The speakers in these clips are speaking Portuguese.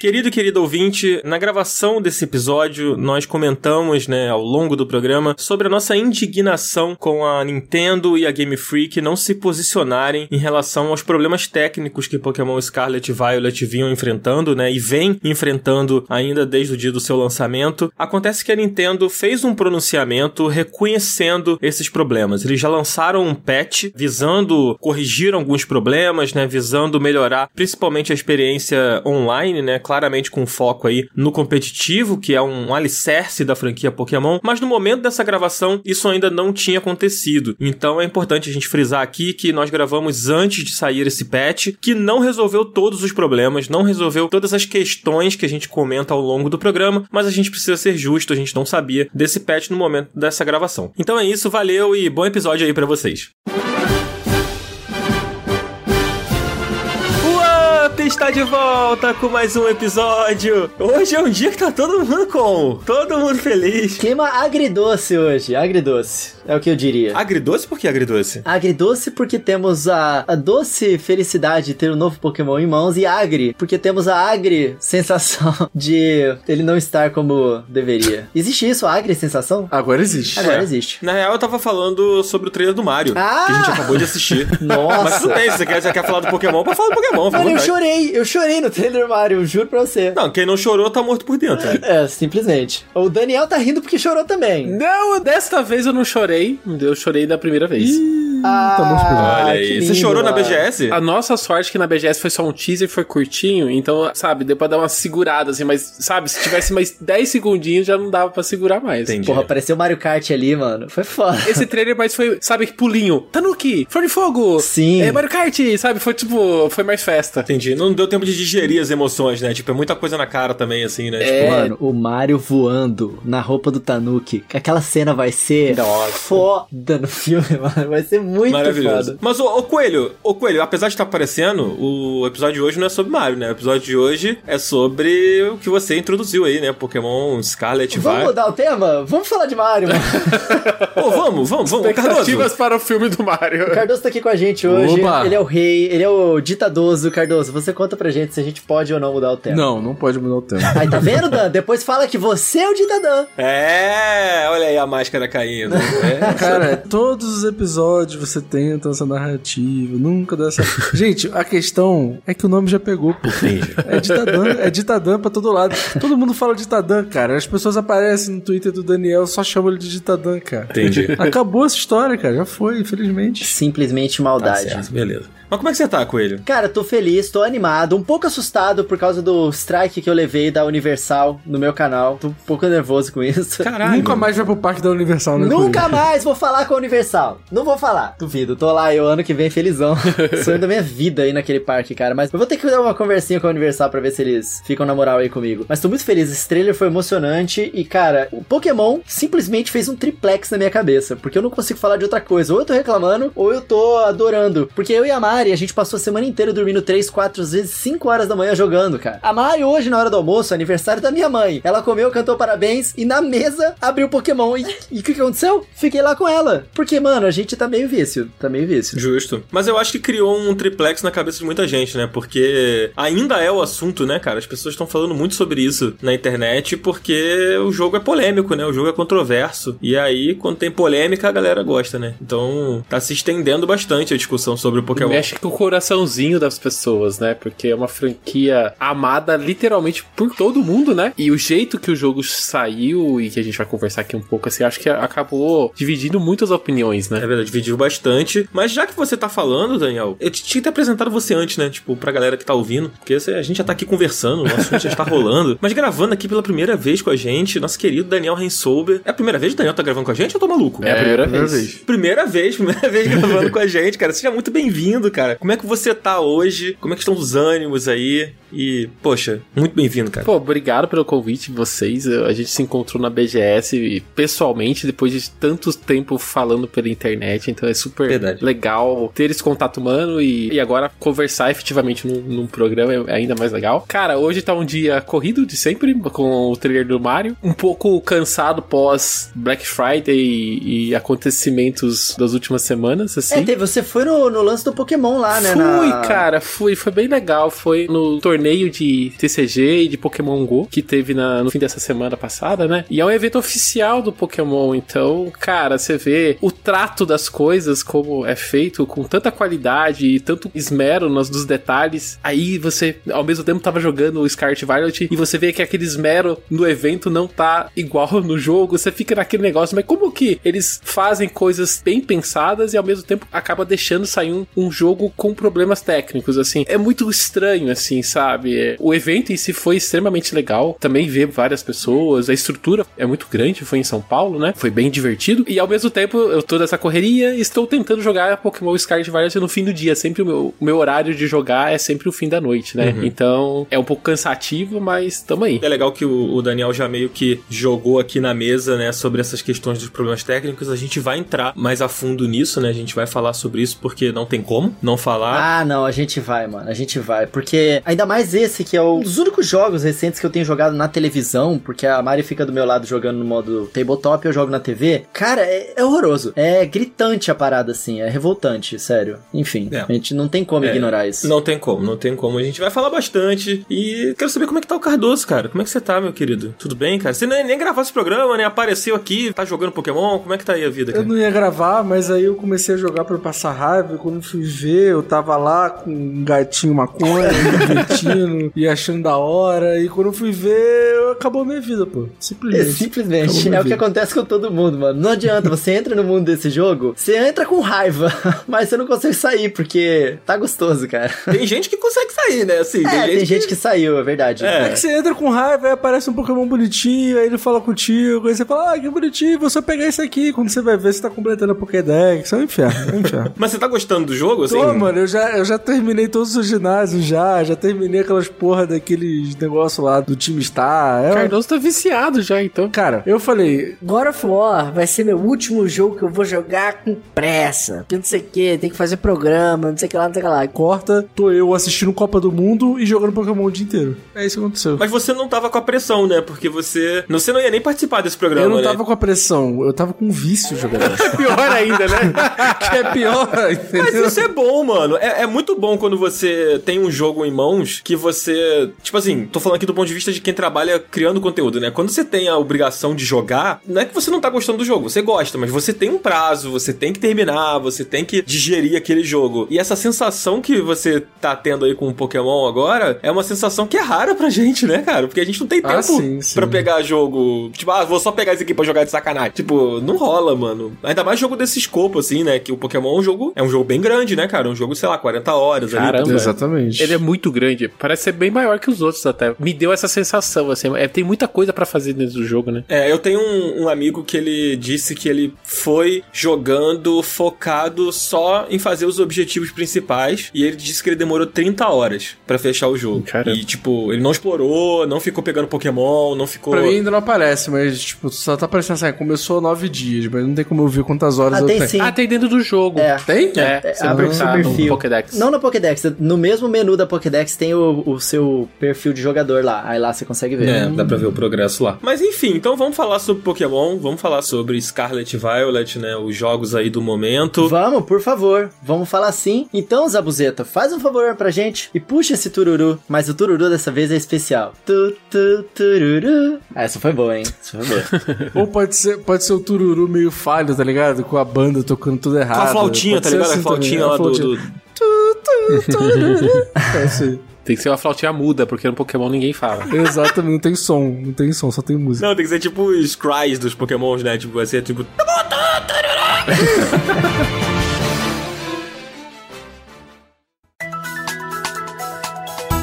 Querido e querido ouvinte, na gravação desse episódio, nós comentamos, né, ao longo do programa, sobre a nossa indignação com a Nintendo e a Game Freak não se posicionarem em relação aos problemas técnicos que Pokémon Scarlet e Violet vinham enfrentando, né, e vem enfrentando ainda desde o dia do seu lançamento. Acontece que a Nintendo fez um pronunciamento reconhecendo esses problemas. Eles já lançaram um patch visando corrigir alguns problemas, né, visando melhorar principalmente a experiência online, né, claramente com foco aí no competitivo, que é um alicerce da franquia Pokémon, mas no momento dessa gravação isso ainda não tinha acontecido. Então é importante a gente frisar aqui que nós gravamos antes de sair esse patch, que não resolveu todos os problemas, não resolveu todas as questões que a gente comenta ao longo do programa, mas a gente precisa ser justo, a gente não sabia desse patch no momento dessa gravação. Então é isso, valeu e bom episódio aí para vocês. Está de volta com mais um episódio. Hoje é um dia que tá todo mundo com, todo mundo feliz. Clima agridoce hoje, agridoce. É o que eu diria. Agridoce? Por que agridoce? Agridoce porque temos a, a doce felicidade de ter um novo Pokémon em mãos e agri porque temos a agri sensação de ele não estar como deveria. Existe isso, a agri sensação? Agora existe. Agora é. existe. Na real, eu tava falando sobre o trailer do Mario, ah! que a gente acabou de assistir. Nossa. Mas tudo bem, se você quer, você quer falar do Pokémon, pode falar do Pokémon. Mano, eu chorei, eu chorei no trailer do Mario, juro pra você. Não, quem não chorou tá morto por dentro. É, simplesmente. O Daniel tá rindo porque chorou também. Não, desta vez eu não chorei. Eu chorei chorei da primeira vez. Ah, tá Olha aí. Você chorou na BGS? A nossa sorte é que na BGS foi só um teaser, foi curtinho, então, sabe, deu pra dar uma segurada, assim, mas, sabe, se tivesse mais 10 segundinhos já não dava pra segurar mais. Entendi. Porra, apareceu Mario Kart ali, mano. Foi foda. Esse trailer, mas foi, sabe, pulinho. Tanuki, Flor de Fogo. Sim. É, Mario Kart, sabe, foi tipo, foi mais festa. Entendi. Não deu tempo de digerir as emoções, né? Tipo, é muita coisa na cara também, assim, né? É. Tipo, mano, o Mario voando na roupa do Tanuki. Aquela cena vai ser Nossa. Foda no filme, mano. Vai ser muito Maravilhoso. Foda. Mas, o, Coelho, o Coelho, apesar de estar aparecendo, o episódio de hoje não é sobre Mario, né? O episódio de hoje é sobre o que você introduziu aí, né? Pokémon Scarlet Vamos vai. mudar o tema? Vamos falar de Mario, mano. Pô, vamos, vamos, vamos. Expectativas para o filme do Mario. O Cardoso tá aqui com a gente hoje. Opa. Ele é o rei, ele é o ditadoso. Cardoso, você conta pra gente se a gente pode ou não mudar o tema. Não, não pode mudar o tema. Aí, tá vendo, Dan? Depois fala que você é o ditador. É, olha aí a máscara caindo. É. Cara, todos os episódios você tenta essa narrativa, nunca dá certo. Gente, a questão é que o nome já pegou, pô. Entendi. É Ditadã, é Ditadã pra todo lado. Todo mundo fala Ditadã, cara. As pessoas aparecem no Twitter do Daniel, só chamam ele de Ditadã, cara. Entendi. Acabou essa história, cara. Já foi, infelizmente. Simplesmente maldade. Tá certo, beleza. Mas como é que você tá, Coelho? Cara, tô feliz, tô animado, um pouco assustado por causa do strike que eu levei da Universal no meu canal. Tô um pouco nervoso com isso. Caralho. Nunca mais vai pro parque da Universal, né? Nunca Coelho? mais vou falar com a Universal. Não vou falar. Duvido. Tô lá eu ano que vem felizão. Sonho da minha vida aí naquele parque, cara. Mas eu vou ter que dar uma conversinha com a Universal pra ver se eles ficam na moral aí comigo. Mas tô muito feliz. Esse trailer foi emocionante e, cara, o Pokémon simplesmente fez um triplex na minha cabeça. Porque eu não consigo falar de outra coisa. Ou eu tô reclamando, ou eu tô adorando. Porque eu e a Mari, a gente passou a semana inteira dormindo 3, 4, às vezes 5 horas da manhã jogando, cara. A Mari hoje, na hora do almoço, aniversário da minha mãe. Ela comeu, cantou parabéns e na mesa abriu Pokémon. E o que, que aconteceu? Fiquei lá com ela. Porque, mano, a gente tá meio vício. Tá meio vício. Justo. Mas eu acho que criou um triplex na cabeça de muita gente, né? Porque ainda é o assunto, né, cara? As pessoas estão falando muito sobre isso na internet porque o jogo é polêmico, né? O jogo é controverso. E aí, quando tem polêmica, a galera gosta, né? Então, tá se estendendo bastante a discussão sobre o Pokémon. Mexe com o coraçãozinho das pessoas, né? Porque é uma franquia amada literalmente por todo mundo, né? E o jeito que o jogo saiu e que a gente vai conversar aqui um pouco, assim, acho que acabou dividindo muitas opiniões, né? É verdade, dividiu bastante. Mas já que você tá falando, Daniel, eu tinha que ter apresentado você antes, né? Tipo, pra galera que tá ouvindo. Porque a gente já tá aqui conversando, o assunto já está rolando. Mas gravando aqui pela primeira vez com a gente, nosso querido Daniel Rensolber. É a primeira vez que o Daniel tá gravando com a gente ou eu tô maluco? É a primeira, é, primeira vez. vez. Primeira vez, primeira vez gravando com a gente, cara. Seja muito bem-vindo, cara. Como é que você tá hoje? Como é que estão os ânimos aí? E, poxa, muito bem-vindo, cara. Pô, obrigado pelo convite de vocês. A gente se encontrou na BGS pessoalmente depois de tanto tempo falando pela internet, então é super Verdade. legal ter esse contato humano e, e agora conversar efetivamente num, num programa é ainda mais legal. Cara, hoje tá um dia corrido de sempre com o trailer do Mario. Um pouco cansado pós Black Friday e, e acontecimentos das últimas semanas, assim. É, teve, você foi no, no lance do Pokémon lá, né? Fui, na- cara, fui. Foi bem legal. Foi no torneio de TCG e de Pokémon GO que teve na- no fim dessa semana passada, né? E é um evento oficial do Pokémon. Então, cara, você vê o trato das coisas, como é feito com tanta qualidade e tanto esmero nos detalhes. Aí você, ao mesmo tempo, tava jogando o Scarlet Violet e você vê que aquele esmero no evento não tá igual no jogo. Você fica naquele negócio, mas como que eles fazem coisas bem pensadas e ao mesmo tempo acaba deixando sair um, um jogo com problemas técnicos, assim. É muito estranho, assim, sabe? É, O evento em si foi extremamente legal. Também ver várias pessoas, a estrutura é muito grande, foi em São Paulo, né? Foi bem divertido. E ao mesmo tempo, eu tô nessa correria e estou tentando jogar Pokémon Scarlet Violet no fim do dia. Sempre o meu, o meu horário de jogar é sempre o fim da noite, né? Então, é um pouco cansativo, mas tamo aí. É legal que o, o Daniel já meio que jogou aqui na mesa, né, sobre essas questões dos problemas técnicos. A gente vai entrar mais a fundo nisso, né? A gente vai falar sobre isso porque não tem como não falar. Ah, não, a gente vai, mano. A gente vai. Porque ainda mais esse, que é um dos únicos jogos recentes que eu tenho jogado na televisão, porque a Mari fica do meu lado jogando no modo tabletop, eu jogo na TV. Cara, é, é horroroso. É gritante a parada, assim. É revoltante, sério. Enfim, É. a gente não tem como É, ignorar isso. Não tem como, não tem como. A gente vai falar bastante. E quero saber como é que tá o Cardoso, cara. Como é que você tá, meu querido? Tudo bem, cara? Você nem, nem gravou esse programa, né? Apareceu aqui, tá jogando Pokémon. Como é que tá aí a vida, Eu cara? não ia gravar, mas aí eu comecei a jogar pra passar raiva. e Quando fui ver, eu tava lá com um gatinho maconha, me divertindo e achando da hora. E quando eu fui ver, acabou a minha vida, pô. É, Simplesmente. simplesmente, Acabou minha é o que acontece com todo mundo, mano. Não adianta, você entra no mundo desse jogo, você entra com raiva, mas você não consegue sair, porque tá gostoso, cara. Tem gente que consegue sair, né? Assim, É, tem gente que saiu, é verdade. É. É que você entra com raiva, aí aparece um Pokémon bonitinho, aí ele fala contigo, aí você fala, ah, que bonitinho, vou só pegar isso aqui. Quando você vai ver, você tá completando a Pokédex. É um inferno, é um inferno. Mas você tá gostando do jogo, assim? Tô, mano, eu já, eu já terminei todos os ginásios já, já terminei aquelas porra daqueles negócios lá do time Star. É, Cardoso tá viciado já, então. Cara, eu falei, God of War vai ser meu último jogo que eu vou jogar com pressa. Porque não sei o que, tem que fazer programa, não sei o que lá, não sei o que lá. corta, tô eu assistindo Copa do Mundo e jogando Pokémon o dia inteiro. É isso que aconteceu. Mas você não tava com a pressão, né? Porque você. Você não ia nem participar desse programa, eu não né? tava com a pressão, eu tava com vício jogando. Pior ainda, né? que é pior, Mas entendeu? isso é bom, mano. É, é muito bom quando você tem um jogo em mãos que você. Tipo assim, tô falando aqui do ponto de vista de quem trabalha criando conteúdo, né? Quando você tem a obrigação de jogar, não é que você não tá gostando do jogo, você gosta, mas você tem um prazo, você tem que terminar, você tem que digerir aquele jogo. E essa sensação que você tá tendo aí com o Pokémon agora é uma sensação que é rara pra gente, né, cara? Porque a gente não tem tempo Ah, sim, sim. pra pegar jogo. Tipo, ah, vou só pegar esse aqui pra jogar de sacanagem. Tipo, não rola, mano. Ainda mais jogo desse escopo, assim, né? Que o Pokémon é um jogo. É um jogo bem grande, né, cara? Um jogo, sei lá, 40 horas ali. Caramba. Exatamente. Ele é muito grande. Parece ser bem maior que os outros até. Me deu essa sensação, assim. É, tem muita coisa pra fazer dentro do jogo, né? É, eu tenho um, um amigo que ele disse que ele foi jogando focado só em fazer os objetivos principais e ele disse que ele demorou 30 horas pra fechar o jogo. Caramba. E, tipo, ele não explorou, não ficou pegando Pokémon, não ficou... Pra mim ainda não aparece, mas, tipo, só tá aparecendo assim, começou nove dias, mas não tem como eu ver quantas horas Ah, eu tem tenho. sim. Ah, tem dentro do jogo. É. Tem? É, É, você não tá no perfil. Pokédex. Não no Pokédex, no mesmo menu da Pokédex tem o, o seu perfil de jogador lá. Aí lá você consegue ver. É, dá pra ver o progresso lá. Mas enfim, então vamos falar sobre Pokémon, vamos falar sobre Scarlet e Violet, né? Os jogos aí do momento. Vamos, por favor. Vamos falar sim. Então, Zabuzeta, faz um favor pra gente e puxa esse tururu. Mas o tururu dessa vez é especial. Tu, tu, tururu. Ah, essa foi boa, hein? Essa foi boa. Ou pode ser, pode ser o tururu meio falho, tá ligado? Com a banda tocando tudo errado. Com a flautinha, Pode tá ligado? assim a flautinha lá a do- flautinha. Do... É. Tem que ser uma flautinha muda, porque no Pokémon ninguém fala. Exatamente, não tem som, não tem som, só tem música. Não, tem que ser tipo os cries dos Pokémons, né? Tipo, vai ser tipo.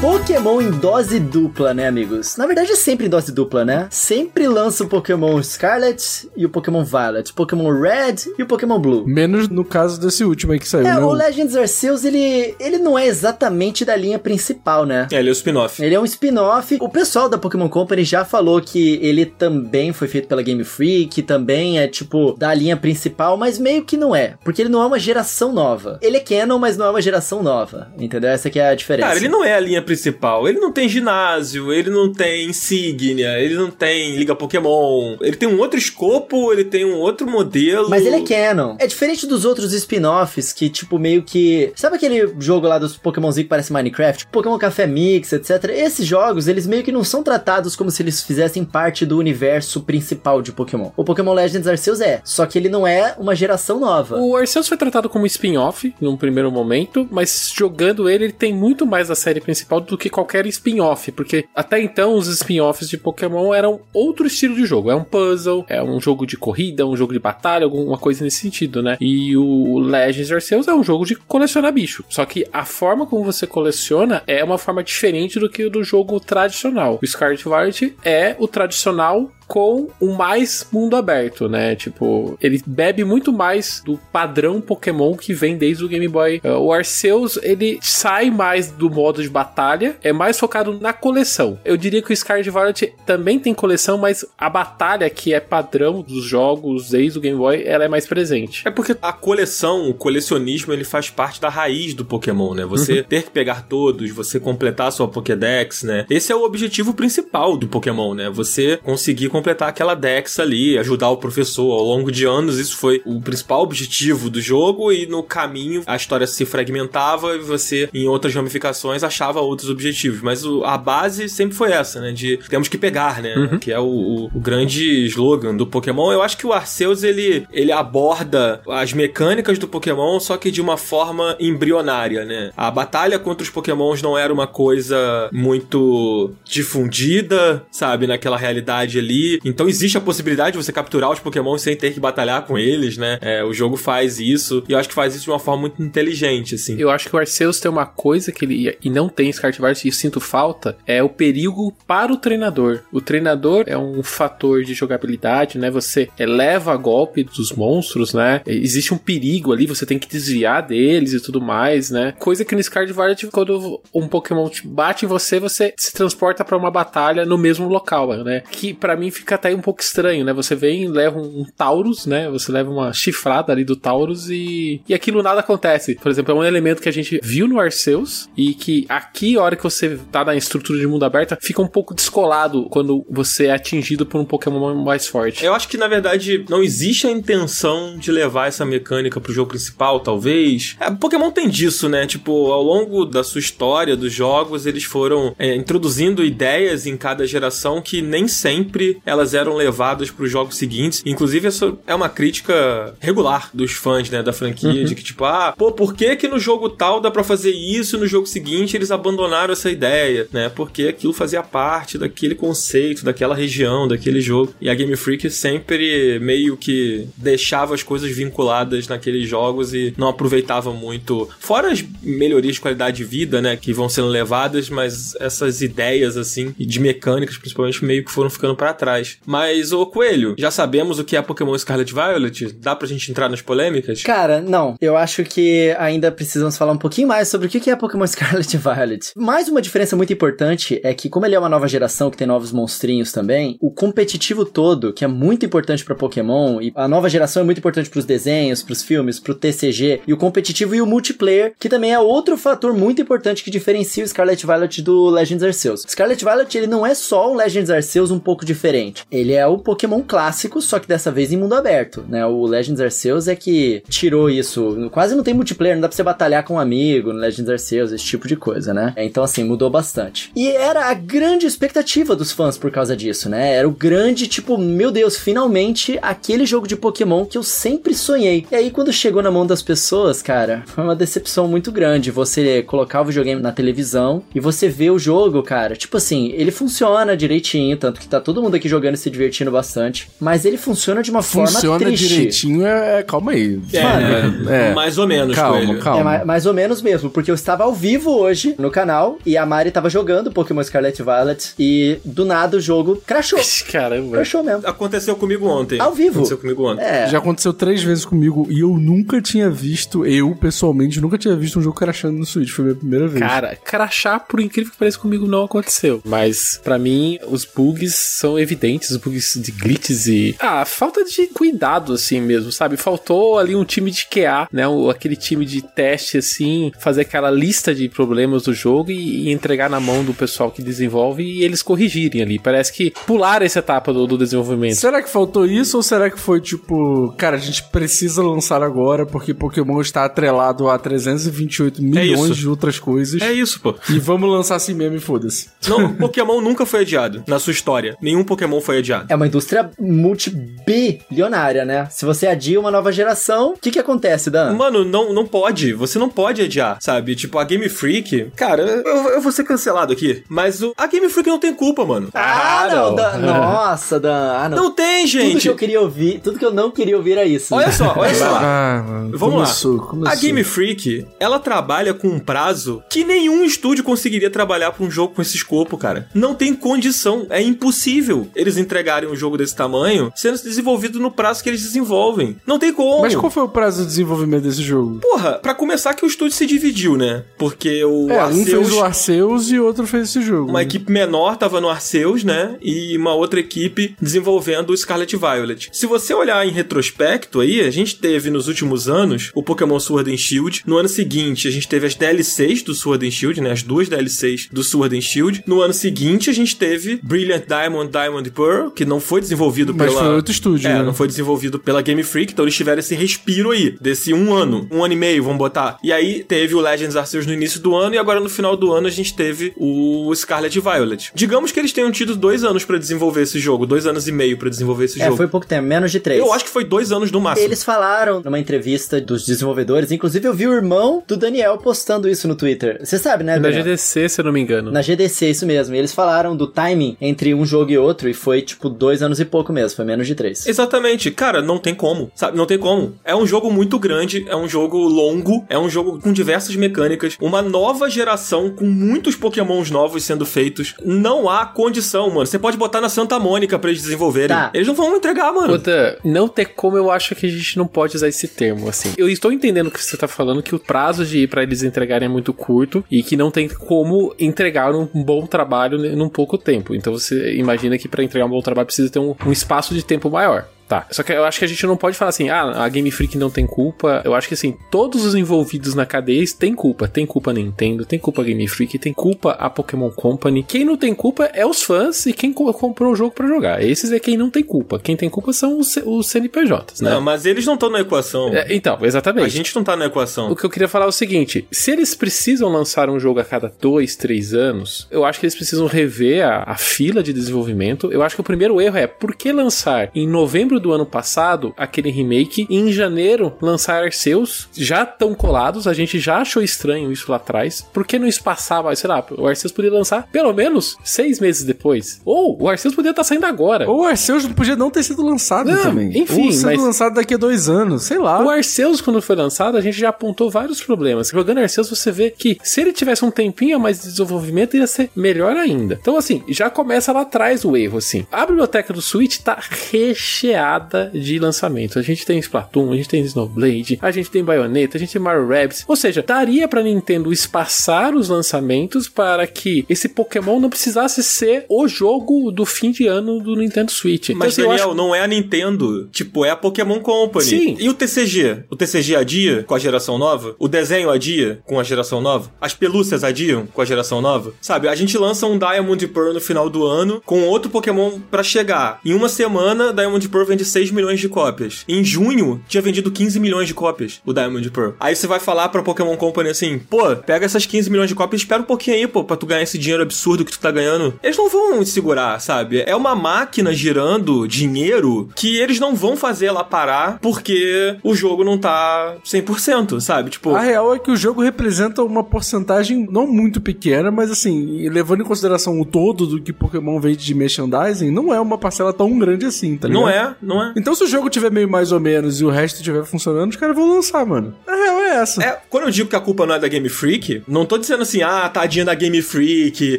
Pokémon em dose dupla, né, amigos? Na verdade é sempre em dose dupla, né? Sempre lança o Pokémon Scarlet e o Pokémon Violet, Pokémon Red e o Pokémon Blue. Menos no caso desse último aí que saiu, É, né? o Legends Arceus, ele, ele não é exatamente da linha principal, né? É, ele é o spin-off. Ele é um spin-off. O pessoal da Pokémon Company já falou que ele também foi feito pela Game Freak, também é tipo da linha principal, mas meio que não é, porque ele não é uma geração nova. Ele é canon, mas não é uma geração nova, entendeu? Essa que é a diferença. Cara, ele não é a linha principal. Ele não tem ginásio, ele não tem insígnia, ele não tem Liga Pokémon. Ele tem um outro escopo, ele tem um outro modelo. Mas ele é canon. É diferente dos outros spin-offs que, tipo, meio que. Sabe aquele jogo lá dos Pokémonzinho que parece Minecraft? Pokémon Café Mix, etc. Esses jogos, eles meio que não são tratados como se eles fizessem parte do universo principal de Pokémon. O Pokémon Legends Arceus é, só que ele não é uma geração nova. O Arceus foi tratado como spin-off num primeiro momento, mas jogando ele, ele tem muito mais da série principal do que qualquer spin-off, porque até então os spin-offs de Pokémon eram outro estilo de jogo. É um puzzle, é um jogo de corrida, um jogo de batalha, alguma coisa nesse sentido, né? E o Legends Arceus é um jogo de colecionar bicho. Só que a forma como você coleciona é uma forma diferente do que o do jogo tradicional. O Scarlet Violet é o tradicional com o mais mundo aberto, né? Tipo, ele bebe muito mais do padrão Pokémon que vem desde o Game Boy. Uh, o Arceus, ele sai mais do modo de batalha, é mais focado na coleção. Eu diria que o Scarlet Violet também tem coleção, mas a batalha, que é padrão dos jogos desde o Game Boy, ela é mais presente. É porque a coleção, o colecionismo, ele faz parte da raiz do Pokémon, né? Você ter que pegar todos, você completar a sua Pokédex, né? Esse é o objetivo principal do Pokémon, né? Você conseguir completar aquela Dex ali, ajudar o professor ao longo de anos. Isso foi o principal objetivo do jogo e no caminho a história se fragmentava e você, em outras ramificações, achava outros objetivos. Mas o- a base sempre foi essa, né? De temos que pegar, né? Que é o, o- o grande slogan do Pokémon. Eu acho que o Arceus, ele, ele aborda as mecânicas do Pokémon, só que de uma forma embrionária, né? A batalha contra os Pokémons não era uma coisa muito difundida, sabe? Naquela realidade ali. Então existe a possibilidade de você capturar os Pokémon sem ter que batalhar com eles, né? É, o jogo faz isso. E eu acho que faz isso de uma forma muito inteligente, assim. Eu acho que o Arceus tem uma coisa que ele e não tem Violet e sinto falta, é o perigo para o treinador. O treinador é um fator de jogabilidade, né? Você eleva a golpe dos monstros, né? Existe um perigo ali, você tem que desviar deles e tudo mais, né? Coisa que no Scarlet Violet, quando um Pokémon te bate em você, você se transporta para uma batalha no mesmo local, né? Que pra mim fica até um pouco estranho, né? Você vem leva um Taurus, né? Você leva uma chifrada ali do Taurus e, e aquilo nada acontece. Por exemplo, é um elemento que a gente viu no Arceus e que aqui, a hora que você tá na estrutura de mundo aberta, fica um pouco descolado quando você é atingido por um Pokémon mais forte. Eu acho que, na verdade, não existe a intenção de levar essa mecânica pro jogo principal, talvez. É, Pokémon tem disso, né? Tipo, ao longo da sua história, dos jogos, eles foram é, introduzindo ideias em cada geração que nem sempre elas eram levadas pros jogos seguintes. Inclusive, isso é uma crítica regular dos fãs, né, da franquia, de que, tipo, ah, pô, por que que no jogo tal dá pra fazer isso e no jogo seguinte eles abandonaram essa ideia, né? Porque aquilo fazia parte daquele conceito, daquela região, daquele jogo. E a Game Freak sempre meio que deixava as coisas vinculadas naqueles jogos e não aproveitava muito. Fora as melhorias de qualidade de vida, né, que vão sendo levadas, mas essas ideias assim de mecânicas principalmente meio que foram ficando pra trás. Mas ô Coelho, já sabemos o que é Pokémon Scarlet Violet? Dá pra gente entrar nas polêmicas? Cara, não. Eu acho que ainda precisamos falar um pouquinho mais sobre o que é Pokémon Scarlet Violet. Mais uma diferença muito importante é que, como ele é uma nova geração que tem novos monstrinhos também, o competitivo todo, que é muito importante pra Pokémon, e a nova geração é muito importante pros desenhos, pros filmes, pro TCG, e o competitivo e o multiplayer, que também é outro fator muito importante que diferencia o Scarlet Violet do Legends Arceus. Scarlet Violet, ele não é só um Legends Arceus um pouco diferente. Ele é o Pokémon clássico, só que dessa vez em mundo aberto, né? O Legends Arceus é que tirou isso. Quase não tem multiplayer, não dá pra você batalhar com um amigo no Legends Arceus, esse tipo de coisa, né? Então, assim, mudou bastante. E era a grande expectativa dos fãs por causa disso, né? Era o grande, tipo, meu Deus, finalmente aquele jogo de Pokémon que eu sempre sonhei. E aí, quando chegou na mão das pessoas, cara, foi uma decepção muito grande. Você colocar o videogame na televisão e você vê o jogo, cara. Tipo assim, ele funciona direitinho, tanto que tá todo mundo aqui aqui jogando e se divertindo bastante. Mas ele funciona de uma forma Funciona triste. direitinho, é, é- Calma aí. É, Mano, é. mais ou menos, Calma, Coelho. calma. É mais, mais ou menos mesmo, porque eu estava ao vivo hoje no canal e a Mari tava jogando Pokémon Scarlet Violet e do nada o jogo crashou. Caramba. crashou mesmo. Aconteceu comigo ontem. Ao vivo. Aconteceu comigo ontem. É. Já aconteceu três vezes comigo e eu nunca tinha visto, eu pessoalmente, nunca tinha visto um jogo crashando no Switch. Foi a minha primeira vez. Cara, crachar, por incrível que pareça, comigo não aconteceu. Mas, pra mim, os bugs são evidentes, os bugs de glitches e. Ah, falta de cuidado, assim mesmo, sabe? Faltou ali um time de QA, né? O- aquele time de teste, assim, fazer aquela lista de problemas do jogo e, e entregar na mão do pessoal que desenvolve e eles corrigirem ali. Parece que pularam essa etapa do, do desenvolvimento. Será que faltou isso ou será que foi tipo, cara, a gente precisa lançar agora porque Pokémon está atrelado a 328 milhões isso. de outras coisas É isso, pô. e vamos lançar assim mesmo e foda-se. Não, Pokémon nunca foi adiado na sua história. Nenhum Pokémon foi adiado. É uma indústria multibilionária, né? Se você adia uma nova geração, o que que acontece, Dan? Mano, não, não pode. Você não pode adiar, sabe? Tipo, a Game Freak. Cara, eu, eu vou ser cancelado aqui. Mas o, a Game Freak não tem culpa, mano. Ah, não, Dan. Nossa, Dan. Ah, não. Não tem, Tudo que gente. eu queria ouvir, tudo que eu não queria ouvir era isso. Olha só, olha só. Ah, mano, Vamos começou, lá. Começou. A Game Freak, ela trabalha com um prazo que nenhum estúdio conseguiria trabalhar pra um jogo com esse escopo, cara. Não tem condição, é impossível eles entregarem um jogo desse tamanho sendo desenvolvido no prazo que eles desenvolvem. Não tem como. Mas qual foi o prazo de desenvolvimento desse jogo? Porra, pra começar que o estúdio se dividiu, né? Porque o É, um Arceus, fez o Arceus e outro fez esse jogo. uma né? equipe menor tava no Arceus, né? E uma outra equipe desenvolvendo o Scarlet Violet. Se você olhar em retrospecto aí, a gente teve nos últimos anos o Pokémon Sword and Shield. No ano seguinte, a gente teve as DLCs do Sword and Shield, né? As duas DLCs do Sword and Shield. No ano seguinte, a gente teve Brilliant Diamond, Diamond Pearl, que não foi desenvolvido Mas pela... foi outro estúdio, É, né? não foi desenvolvido pela Game Freak, então eles tiveram esse respiro aí, desse um ano, um ano e meio, vamos botar. E aí teve o Legends Arceus no início do ano, e agora no final do ano a gente teve o Scarlet Violet. Digamos que eles tenham tido dois anos pra desenvolver esse jogo, dois anos e meio pra desenvolver esse É, jogo. foi pouco tempo, menos de três. Eu acho que foi dois anos no máximo. Eles falaram numa entrevista dos desenvolvedores, inclusive eu vi o irmão do Daniel postando isso no Twitter. Você sabe, né, Na Daniel? GDC, se eu não me engano. Na GDC, isso mesmo. E eles falaram do timing entre um jogo e outro e foi tipo dois anos e pouco mesmo, foi menos de três. Exatamente, cara, não tem como, sabe? Não tem como. É um jogo muito grande, é um jogo longo, é um jogo com diversas mecânicas, uma nova geração com muitos pokémons novos sendo feitos. Não há condição, mano. Você pode botar na Santa Mônica pra eles desenvolverem. Tá. Eles não vão entregar, mano. Oda, não ter como eu acho que a gente não pode usar esse termo, assim. Eu estou entendendo o que você tá falando, que o prazo de ir pra eles entregarem é muito curto e que não tem como entregar um bom trabalho num pouco tempo. Então você imagina que pra entregar um bom trabalho precisa ter um, um espaço de tempo maior. Tá. Só que eu acho que a gente não pode falar assim, ah, a Game Freak não tem culpa. Eu acho que assim, todos os envolvidos na cadeia têm culpa. Tem culpa a Nintendo, tem culpa a Game Freak, tem culpa a Pokémon Company. Quem não tem culpa é os fãs e quem co- comprou o jogo pra jogar. Esses é quem não tem culpa. Quem tem culpa são os, os CNPJs, né? Não, mas eles não estão na equação. É, então, exatamente. A gente não tá na equação. O que eu queria falar é o seguinte: se eles precisam lançar um jogo a cada dois, três anos, eu acho que eles precisam rever a, a fila de desenvolvimento. Eu acho que o primeiro erro é por que lançar em novembro do ano passado aquele remake e em janeiro lançar Arceus já tão colados, a gente já achou estranho isso lá atrás. Por que não espaçava, sei lá, o Arceus poderia lançar pelo menos seis meses depois? Ou o Arceus poderia estar saindo agora. Ou o Arceus podia não ter sido lançado Não, também. enfim, Ou ser mas- lançado daqui a dois anos, sei lá. O Arceus, quando foi lançado, a gente já apontou vários problemas. Jogando Arceus, você vê que se ele tivesse um tempinho a mais de desenvolvimento, ia ser melhor ainda. Então, assim, já começa lá atrás o erro, assim. A biblioteca do Switch tá recheada de lançamentos. A gente tem Splatoon, a gente tem Snowblade, a gente tem Bayonetta, a gente tem Mario Rabbids. Ou seja, daria pra Nintendo espaçar os lançamentos para que esse Pokémon não precisasse ser o jogo do fim de ano do Nintendo Switch. Mas, Então, Daniel, acho- não é a Nintendo. Tipo, é a Pokémon Company. Sim. E o TCG? O TCG adia com a geração nova? O desenho adia com a geração nova? As pelúcias adiam com a geração nova? Sabe, a gente lança um Diamond Pearl no final do ano com outro Pokémon pra chegar. Em uma semana, Diamond Pearl vem vende 6 milhões de cópias. Em junho, tinha vendido 15 milhões de cópias o Diamond Pearl. Aí você vai falar pra Pokémon Company assim, pô, pega essas 15 milhões de cópias e espera um pouquinho aí, pô, pra tu ganhar esse dinheiro absurdo que tu tá ganhando. Eles não vão segurar, sabe? É uma máquina girando dinheiro que eles não vão fazer ela parar porque o jogo não tá 100%, sabe? Tipo, A real é que o jogo representa uma porcentagem não muito pequena, mas assim, levando em consideração o todo do que Pokémon vende de merchandising, não é uma parcela tão grande assim, tá ligado? não é, não é. Então se o jogo tiver meio mais ou menos e o resto tiver funcionando, os caras vão lançar, mano. Real é essa. É, quando eu digo que a culpa não é da Game Freak, não tô dizendo assim, ah, tadinha da Game Freak,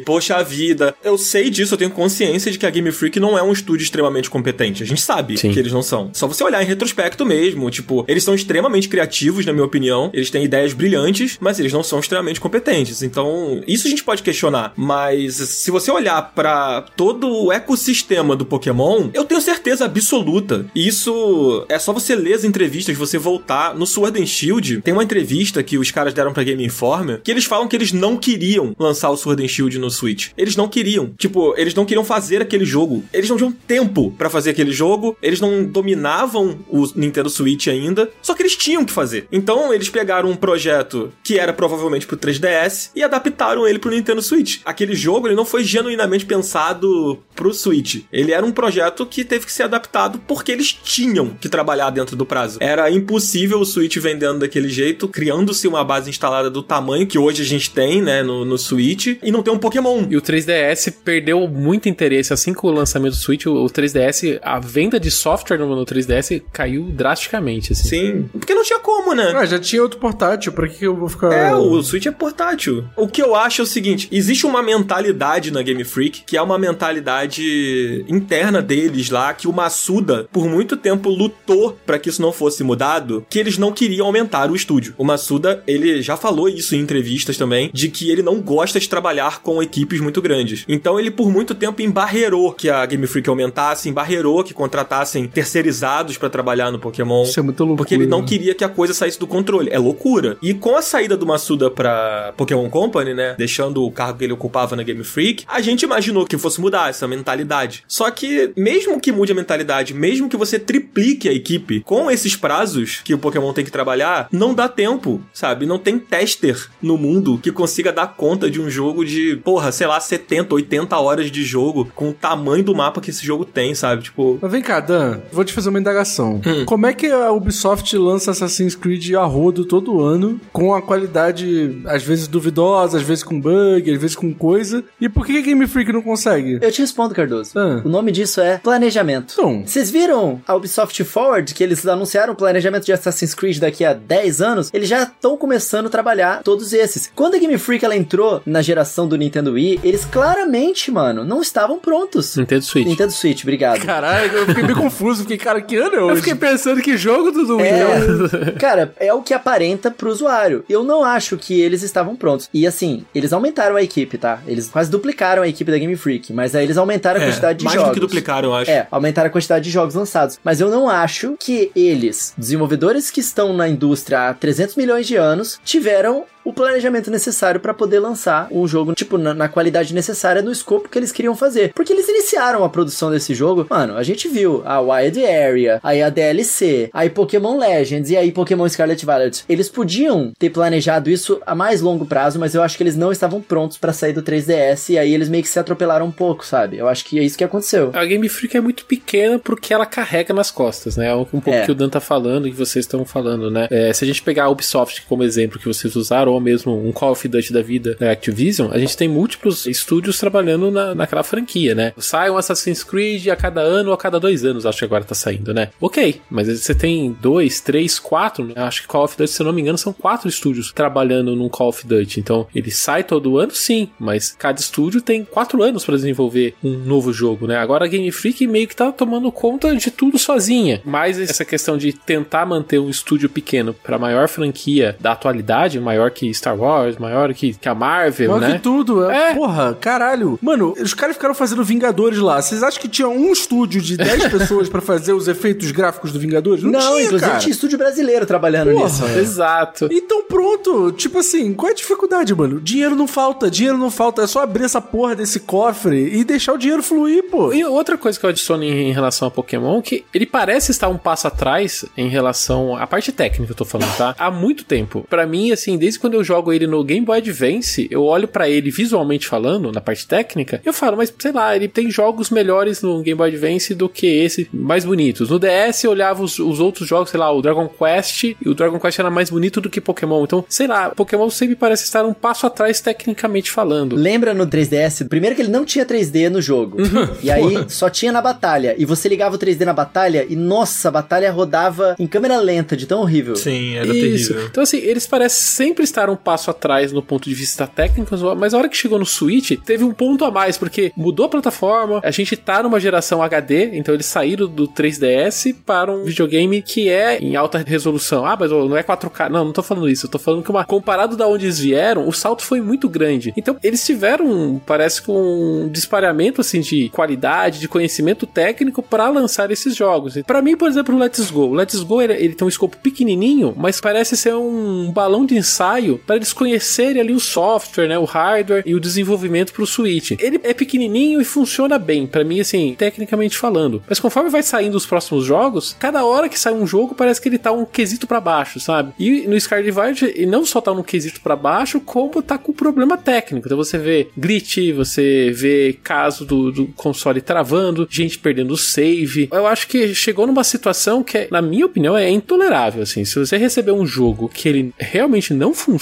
poxa vida. Eu sei disso, eu tenho consciência de que a Game Freak não é um estúdio extremamente competente. A gente sabe Sim. que eles não são. Só você olhar em retrospecto mesmo, tipo, eles são extremamente criativos, na minha opinião. Eles têm ideias brilhantes, mas eles não são extremamente competentes. Então, isso a gente pode questionar. Mas se você olhar pra todo o ecossistema do Pokémon, eu tenho certeza absoluta. E isso é só você ler as entrevistas, você voltar no Sword and Shield. Tem uma entrevista que os caras deram pra Game Informer que eles falam que eles não queriam lançar o Sword and Shield no Switch. Eles não queriam. Tipo, eles não queriam fazer aquele jogo. Eles não tinham tempo pra fazer aquele jogo. Eles não dominavam o Nintendo Switch ainda. Só que eles tinham que fazer. Então, eles pegaram um projeto que era provavelmente pro 3DS e adaptaram ele pro Nintendo Switch. Aquele jogo, ele não foi genuinamente pensado pro Switch. Ele era um projeto que teve que ser adaptado porque eles tinham que trabalhar dentro do prazo. Era impossível o Switch vendendo daquele jeito, criando-se uma base instalada do tamanho que hoje a gente tem, né, no, no Switch, e não ter um Pokémon. E o 3DS perdeu muito interesse. Assim que o lançamento do Switch, o 3DS, a venda de software no no 3DS caiu drasticamente, assim. Sim, porque não tinha como, né? Ah, já tinha outro portátil, pra que eu vou ficar. É, o Switch é portátil. O que eu acho é o seguinte: existe uma mentalidade na Game Freak, que é uma mentalidade interna deles lá, que o Masuda, por muito tempo, lutou pra que isso não fosse mudado, que eles não queriam aumentar o estúdio. O Masuda, ele já falou isso em entrevistas também, de que ele não gosta de trabalhar com equipes muito grandes. Então ele, por muito tempo, embarreirou que a Game Freak aumentasse, embarreirou que contratassem terceirizados pra trabalhar no Pokémon. Isso é muito loucura. Porque ele não queria que a coisa saísse do controle. É loucura. E com a saída do Masuda pra Pokémon Company, né? Deixando o cargo que ele ocupava na Game Freak, a gente imaginou que fosse mudar essa mentalidade. Só que, mesmo que mude a mentalidade, mesmo que você triplique a equipe, com esses prazos que o Pokémon tem que trabalhar, não dá tempo, sabe? Não tem tester no mundo que consiga dar conta de um jogo de, porra, sei lá, 70, 80 horas de jogo, com o tamanho do mapa que esse jogo tem, sabe? Tipo, Mas vem cá, Dan, vou te fazer uma indagação. Hum. Como é que a Ubisoft lança Assassin's Creed a rodo todo ano, com a qualidade às vezes duvidosa, às vezes com bug, às vezes com coisa, e por que a Game Freak não consegue? Eu te respondo, Cardoso. Ah. O nome disso é planejamento. Então, Vocês viram a Ubisoft Forward, que eles anunciaram o planejamento de Assassin's Creed daqui a 10 anos? Eles já estão começando a trabalhar todos esses. Quando a Game Freak ela entrou na geração do Nintendo Wii, eles claramente, mano, não estavam prontos. Nintendo Switch. Nintendo Switch, obrigado. caralho, eu fiquei meio confuso, fiquei, cara, que ano é Eu hoje? fiquei pensando que jogo do Wii É, cara, é o que aparenta pro usuário. Eu não acho que eles estavam prontos. E assim, eles aumentaram a equipe, tá? Eles quase duplicaram a equipe da Game Freak, mas aí eles aumentaram a é, quantidade de mais jogos. do que duplicaram, eu acho. É, aumentaram a quantidade de jogos lançados. Mas eu não acho que eles, desenvolvedores que estão na indústria há 300 milhões de anos, tiveram o planejamento necessário para poder lançar um jogo, tipo, na, na qualidade necessária, no escopo que eles queriam fazer. Porque eles iniciaram a produção desse jogo, mano, a gente viu a Wild Area, aí a DLC, aí Pokémon Legends e aí Pokémon Scarlet Violet. Eles podiam ter planejado isso a mais longo prazo, mas eu acho que eles não estavam prontos para sair do 3DS e aí eles meio que se atropelaram um pouco, sabe? Eu acho que é isso que aconteceu. A Game Freak é muito pequena porque ela carrega nas costas, né? Um pouco É. que o Dan tá falando e que vocês estão falando, né? É, se a gente pegar a Ubisoft como exemplo que vocês usaram, ou mesmo um Call of Duty da vida da Activision, a gente tem múltiplos estúdios trabalhando na, naquela franquia, né? Sai um Assassin's Creed a cada ano ou a cada dois anos, acho que agora tá saindo, né? Ok, mas você tem dois, três, quatro, né? acho que Call of Duty, se eu não me engano, são quatro estúdios trabalhando num Call of Duty. Então, ele sai todo ano, sim, mas cada estúdio tem quatro anos pra desenvolver um novo jogo, né? Agora a Game Freak meio que tá tomando conta de tudo sozinha. Mas essa questão de tentar manter um estúdio pequeno pra maior franquia da atualidade, maior que Star Wars, maior que, que a Marvel, Maior né? que tudo. É. É. Porra, caralho. Mano, os caras ficaram fazendo Vingadores lá. Vocês acham que tinha um estúdio de 10 pessoas pra fazer os efeitos gráficos do Vingadores? Não, Não, tinha, inclusive cara. tinha estúdio brasileiro trabalhando Porra. nisso. Exato. Então pronto, tipo assim, qual é a dificuldade, mano? Dinheiro não falta, dinheiro não falta, é só abrir essa porra desse cofre e deixar o dinheiro fluir, pô. E outra coisa que eu adiciono em relação a Pokémon, que ele parece estar um passo atrás em relação à parte técnica, eu tô falando, tá? Há muito tempo. Pra mim, assim, desde quando eu jogo ele no Game Boy Advance, eu olho pra ele visualmente falando, na parte técnica, eu falo, mas sei lá, ele tem jogos melhores no Game Boy Advance do que esse, mais bonitos. No DS eu olhava os, os outros jogos, sei lá, o Dragon Quest, e o Dragon Quest era mais bonito do que Pokémon. Então, sei lá, Pokémon sempre parece estar um passo atrás tecnicamente falando. Lembra no 3DS? Primeiro que ele não tinha 3D no jogo. e aí só tinha na batalha. E você ligava o 3D na batalha e, nossa, a batalha rodava em câmera lenta, de tão horrível. Sim, era Isso. terrível. Então, assim, eles parecem sempre estar um passo atrás no ponto de vista técnico, mas a hora que chegou no Switch, teve um ponto a mais, porque mudou a plataforma, a gente tá numa geração HD, então eles saíram do 3DS para um videogame que é em alta resolução. Ah, mas não é 4K. Não, não tô falando isso. Eu tô falando que uma, comparado da onde eles vieram, o salto foi muito grande. Então, eles tiveram, parece que um disparamento, assim, de qualidade, de conhecimento técnico para lançar esses jogos. Para mim, por exemplo, o Let's Go. O Let's Go, ele, ele tem um escopo pequenininho, mas parece ser um balão de ensaio para eles conhecerem ali o software, né, o hardware e o desenvolvimento pro Switch. Ele é pequenininho e funciona bem, para mim, assim, tecnicamente falando. Mas conforme vai saindo os próximos jogos, cada hora que sai um jogo, parece que ele tá um quesito para baixo, sabe? E no Scar Divide, ele não só tá um quesito para baixo, como tá com problema técnico. Então você vê glitch, você vê caso do, do console travando, gente perdendo o save. Eu acho que chegou numa situação que, na minha opinião, é intolerável, assim. Se você receber um jogo que ele realmente não funciona,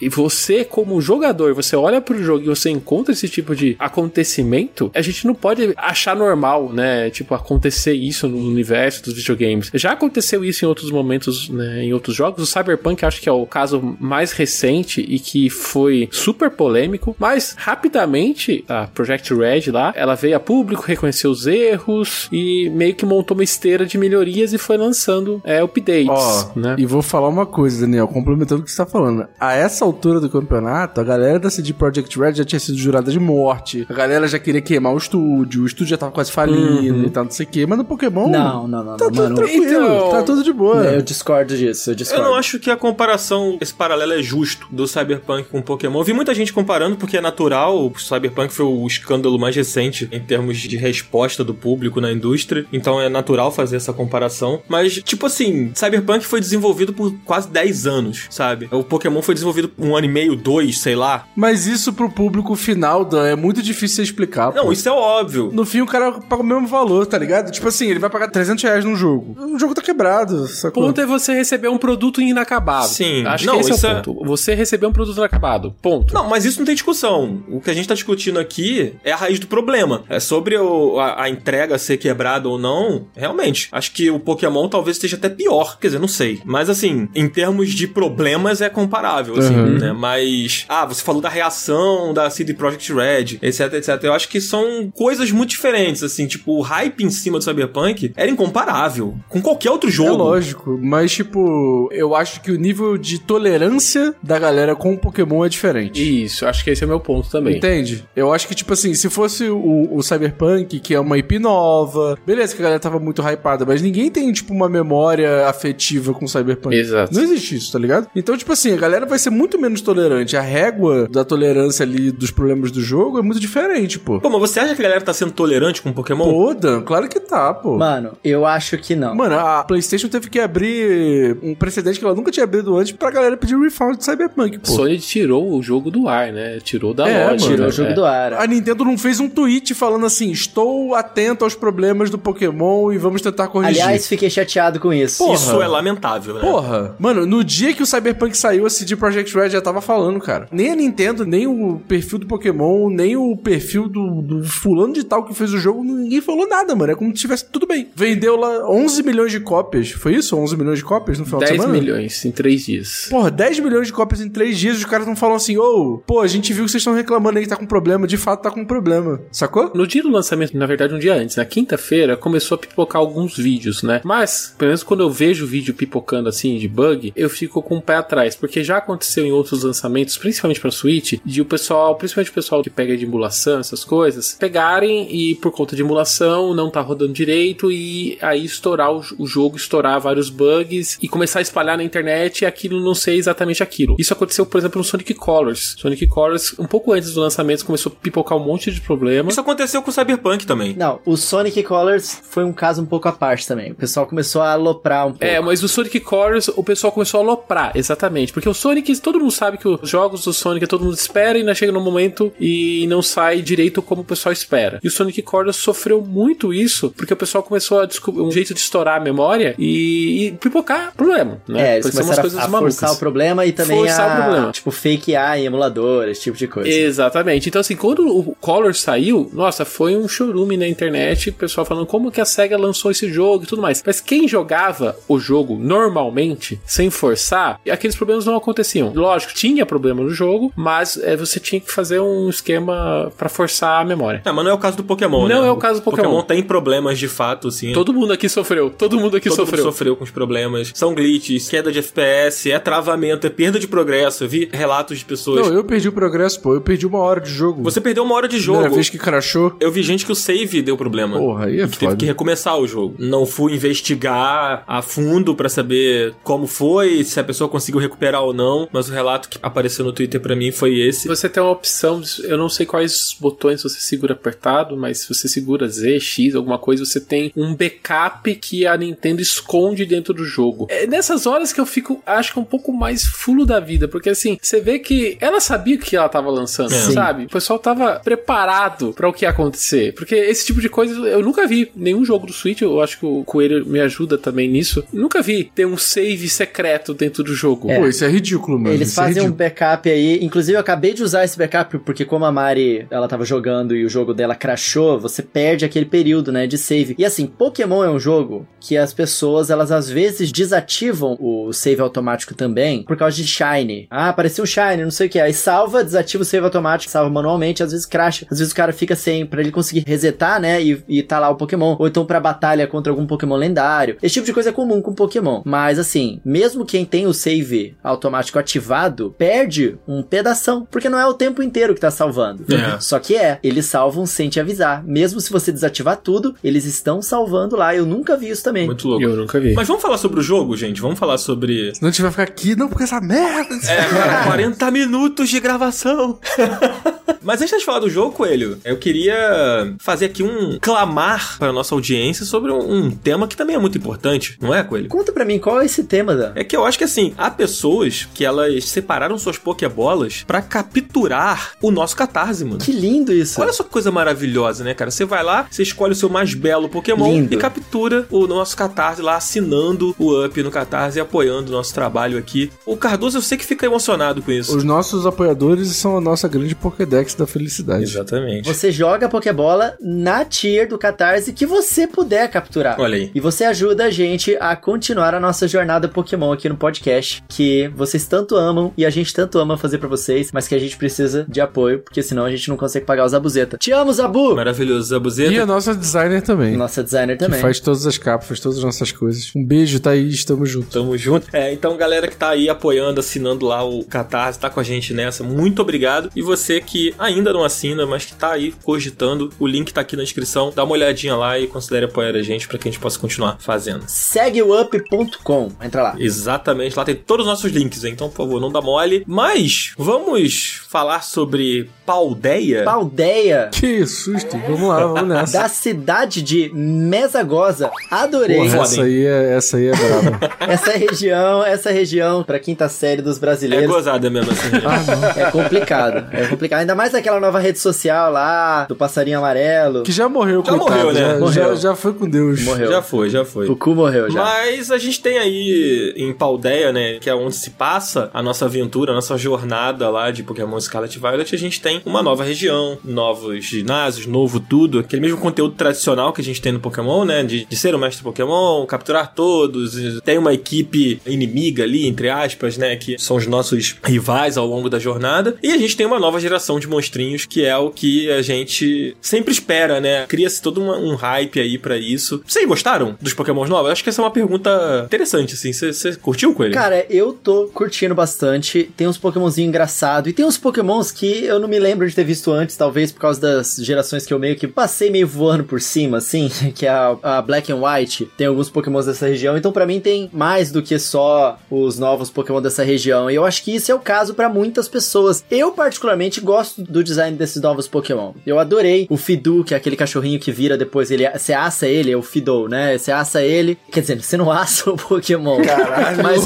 e você, como jogador, você olha pro jogo e você encontra esse tipo de acontecimento, a gente não pode achar normal, né? Tipo, acontecer isso no universo dos videogames. Já aconteceu isso em outros momentos, né? Em outros jogos. O Cyberpunk acho que é o caso mais recente e que foi super polêmico, mas rapidamente a Project Red lá, ela veio a público, reconheceu os erros e meio que montou uma esteira de melhorias e foi lançando é, updates, Ó, né? e vou falar uma coisa, Daniel, complementando o que você tá falando. A essa altura do campeonato, a galera da CD Projekt Red já tinha sido jurada de morte, a galera já queria queimar o estúdio, o estúdio já tava quase falindo e tal, não sei o quê, mas no Pokémon... Não, não, não, Tá não, tudo mano. tranquilo, Então- tá tudo de boa. Eu discordo disso, eu discordo. Eu não acho que a comparação, esse paralelo é justo do Cyberpunk com Pokémon. Eu vi muita gente comparando porque é natural, o Cyberpunk foi o escândalo mais recente em termos de resposta do público na indústria, então é natural fazer essa comparação. Mas, tipo assim, Cyberpunk foi desenvolvido por quase 10 anos, sabe? O Pokémon foi desenvolvido um ano e meio, dois, sei lá. Mas isso pro público final, Dan, é muito difícil explicar. Não, pô. isso é óbvio. No fim, o cara paga o mesmo valor, tá ligado? Tipo assim, ele vai pagar 300 reais num jogo. O jogo tá quebrado, O sacou? ponto é você receber um produto inacabado. Sim. Acho Não, que esse isso é é- o ponto. Você receber um produto inacabado. Ponto. Não, mas isso não tem discussão. O que a gente tá discutindo aqui é a raiz do problema. É sobre o- a, a entrega ser quebrada ou não. Realmente, acho que o Pokémon talvez esteja até pior. Quer dizer, não sei. Mas assim, em termos de problemas é comparável, assim, Uhum. né? Mas, ah, você falou da reação da CD Projekt Red, etc, etc. Eu acho que são coisas muito diferentes, assim. Tipo, o hype em cima do Cyberpunk era incomparável com qualquer outro É jogo. lógico, mas tipo, eu acho que o nível de tolerância da galera com o Pokémon é diferente. Isso, acho que esse é o meu ponto também. Entende? Eu acho que, tipo assim, se fosse o, o Cyberpunk, que é uma IP nova, beleza que a galera tava muito hypada, mas ninguém tem, tipo, uma memória afetiva com o Cyberpunk. Exato. Não existe isso, tá ligado? Então, tipo assim, a galera vai ser muito menos tolerante. A régua da tolerância ali dos problemas do jogo é muito diferente, pô. Pô, mas você acha que a galera tá sendo tolerante com Pokémon? Pô, Dan, claro que tá, pô. Mano, eu acho que não. Mano, a PlayStation teve que abrir um precedente que ela nunca tinha abrido antes pra galera pedir refund de Cyberpunk, pô. Sony tirou o jogo do ar, né? Tirou da É, loja. Tirou né? o jogo É. do ar. A Nintendo não fez um tweet falando assim: estou atento aos problemas do Pokémon e vamos tentar corrigir. Aliás, fiquei chateado com isso. Porra. Isso é lamentável, né? Porra, mano, no dia que o Cyberpunk saiu, a CD Projekt Red já tava falando, cara. Nem a Nintendo, nem o perfil do Pokémon, nem o perfil do, do fulano de tal que fez o jogo, ninguém falou nada, mano. É como se tivesse tudo bem. Vendeu lá 11 milhões de cópias. Foi isso? 11 milhões de cópias no final de 10 semana? milhões em 3 dias. Porra, 10 milhões de cópias em 3 dias, os caras não falam assim, ô, pô, a gente viu que vocês estão reclamando aí que tá com problema, de fato tá com problema. Sacou? No dia do lançamento, na verdade um dia antes, na quinta-feira, começou a pipocar alguns vídeos, né? Mas, pelo menos quando eu vejo vídeo pipocando assim de bug, eu fico com o pé atrás, porque já aconteceu em outros lançamentos, principalmente para Switch, de o pessoal, principalmente o pessoal que pega de emulação, essas coisas, pegarem e por conta de emulação não tá rodando direito e aí estourar o, o jogo, estourar vários bugs e começar a espalhar na internet e aquilo não ser exatamente aquilo. Isso aconteceu, por exemplo, no Sonic Colors. Sonic Colors, um pouco antes do lançamento, começou a pipocar um monte de problemas. Isso aconteceu com o Cyberpunk também. Não, o Sonic Colors foi um caso um pouco à parte também. O pessoal começou a aloprar um pouco. É, mas o Sonic Colors, o pessoal começou a aloprar, exatamente. Porque o Sonic, todo mundo sabe que os jogos do Sonic todo mundo espera e ainda chega no momento e não sai direito como o pessoal espera. E o Sonic Colors sofreu muito isso, porque o pessoal começou a descobrir um jeito de estourar a memória e, e pipocar problema, né? É, eles Parecia começaram a, a forçar o problema e também Forçar a, o problema. tipo, fakear em emulador, esse tipo de coisa. Exatamente. Então, assim, quando o Color saiu, nossa, foi um chorume na internet, o pessoal falando como que a SEGA lançou esse jogo e tudo mais. Mas quem jogava o jogo normalmente, sem forçar, aqueles problemas não aconteciam. Lógico, tinha problema no jogo, mas é, você tinha que fazer um esquema pra forçar a memória. É, mas não é o caso do Pokémon, né? Não é o caso do Pokémon. Pokémon tem problemas de fato, sim. Todo mundo aqui sofreu. Todo mundo aqui Todo sofreu. mundo sofreu com os problemas. São glitches, queda de FPS, é travamento, é perda de progresso. Eu vi relatos de pessoas. Não, eu perdi o progresso, pô. Eu perdi uma hora de jogo. Você perdeu uma hora de jogo. Primeira vez que crashou. Eu vi gente que o save deu problema. Porra, aí é que teve foda. que recomeçar o jogo. Não fui investigar a fundo pra saber como foi, se a pessoa conseguiu recuperar ou não, mas o relato que apareceu no Twitter pra mim foi esse. Você tem uma opção, eu não sei quais botões você segura apertado, mas se você segura Z, X, alguma coisa, você tem um backup que a Nintendo esconde dentro do jogo. É nessas horas que eu fico, acho que um pouco mais fulo da vida, porque assim, você vê que ela sabia o que ela tava lançando, É. sabe? O pessoal tava preparado pra o que ia acontecer, porque esse tipo de coisa eu nunca vi nenhum jogo do Switch, eu acho que o Coelho me ajuda também nisso. Nunca vi ter um save secreto dentro do jogo. Pô, isso é ridículo, mano. Eles é fazem um ridículo. backup aí. Inclusive, eu acabei de usar esse backup porque, como a Mari ela tava jogando e o jogo dela crashou, você perde aquele período, né, de save. E assim, Pokémon é um jogo que as pessoas, elas às vezes desativam o save automático também por causa de Shine. Ah, apareceu um Shine, não sei o que. Aí salva, desativa o save automático, salva manualmente, às vezes crasha. Às vezes o cara fica sem, pra ele conseguir resetar, né, e, e tá lá o Pokémon. Ou então pra batalha contra algum Pokémon lendário. Esse tipo de coisa é comum com Pokémon. Mas assim, mesmo quem tem o save automático ativado, perde um pedação, porque não é o tempo inteiro que tá salvando. É. Só que é, eles salvam sem te avisar. Mesmo se você desativar tudo, eles estão salvando lá. Eu nunca vi isso também. Muito louco. Eu nunca vi. Mas vamos falar sobre o jogo, gente? Vamos falar sobre. Senão a gente vai ficar aqui, não, porque essa merda. É, cara, 40 minutos de gravação. Mas antes de falar do jogo, Coelho, eu queria fazer aqui um clamar para nossa audiência sobre um, um tema que também é muito importante, não é, Coelho? Conta pra mim qual é esse tema, Dan. É que eu acho que assim, há pessoas que elas separaram suas Pokébolas pra capturar o nosso catarse, mano. Que lindo isso. Olha só que coisa maravilhosa, né, cara? Você vai lá, você escolhe o seu mais belo Pokémon Lindo. e captura o nosso Catarse lá, assinando o Up no Catarse e apoiando o nosso trabalho aqui. O Cardoso, eu sei que fica emocionado com isso. Os nossos apoiadores são a nossa grande Pokédex da felicidade. Exatamente. Você joga a Pokébola na tier do Catarse que você puder capturar. Olha aí. E você ajuda a gente a continuar a nossa jornada Pokémon aqui no podcast, que vocês tanto amam e a gente tanto ama fazer pra vocês, mas que a gente precisa de apoio, porque senão a gente não consegue pagar os Zabuzeta. Te amo, Zabu! Maravilhoso, Zabuzeta. E a nossa designer também. Nossa designer Que também. faz todas as capas, faz todas as nossas coisas. Um beijo, Thaís, tamo junto. Tamo junto. É, então, galera que tá aí apoiando, assinando lá o Catarse, tá com a gente nessa, muito obrigado. E você que ainda não assina, mas que tá aí cogitando, o link tá aqui na descrição. Dá uma olhadinha lá e considere apoiar a gente pra que a gente possa continuar fazendo. Segueup.com. Entra lá. Exatamente, lá tem todos os nossos links, então, por favor, não dá mole. Mas vamos falar sobre Paldeia? Paldeia Que susto. Vamos lá, vamos nessa. da cidade de Mesagosa. Adorei. Porra, essa aí é, essa aí é brava. Essa região, essa região, pra quinta série dos É brasileiros, gozada mesmo assim. gente. é complicado. É complicado. Ainda mais aquela nova rede social lá, do passarinho amarelo. Que já morreu, Já coitado. morreu, né? Já, Morreu. Já, já foi com Deus. Morreu. Já foi, já foi. O cu morreu já. Mas a gente tem aí em Paldeia, né, que é onde se passa a nossa aventura, a nossa jornada lá de Pokémon Scarlet Violet, a gente tem uma nova região, novos ginásios, novo tudo, aquele mesmo conteúdo tradicional que a gente tem no Pokémon, né, de, de ser o mestre Pokémon, capturar todos, tem uma equipe inimiga ali, entre aspas, né, que são os nossos rivais ao longo da jornada, e a gente tem uma nova geração de monstrinhos, que é o que a gente sempre espera, né? Cria-se todo uma- um hype aí pra isso. Vocês gostaram dos Pokémons novos? Acho que essa é uma pergunta interessante, assim. Você curtiu com ele? Cara, eu tô curtindo bastante. Tem uns Pokémonzinhos engraçados. E tem uns Pokémons que eu não me lembro de ter visto antes, talvez por causa das gerações que eu meio que passei meio voando por cima, assim, que é a, a Black and White. Tem alguns Pokémons dessa região. Então, pra mim, tem mais do que só os novos Pokémon dessa região. E eu acho que isso é o caso pra muitas pessoas. Eu, particularmente, gosto do design desses novos Pokémon. Eu adorei o Fidu, que é aquele cachorrinho que vira depois ele. Você assa ele, é o Fidou, né? Você assa ele. Quer dizer, você não assa o Pokémon. Caralho. Mas.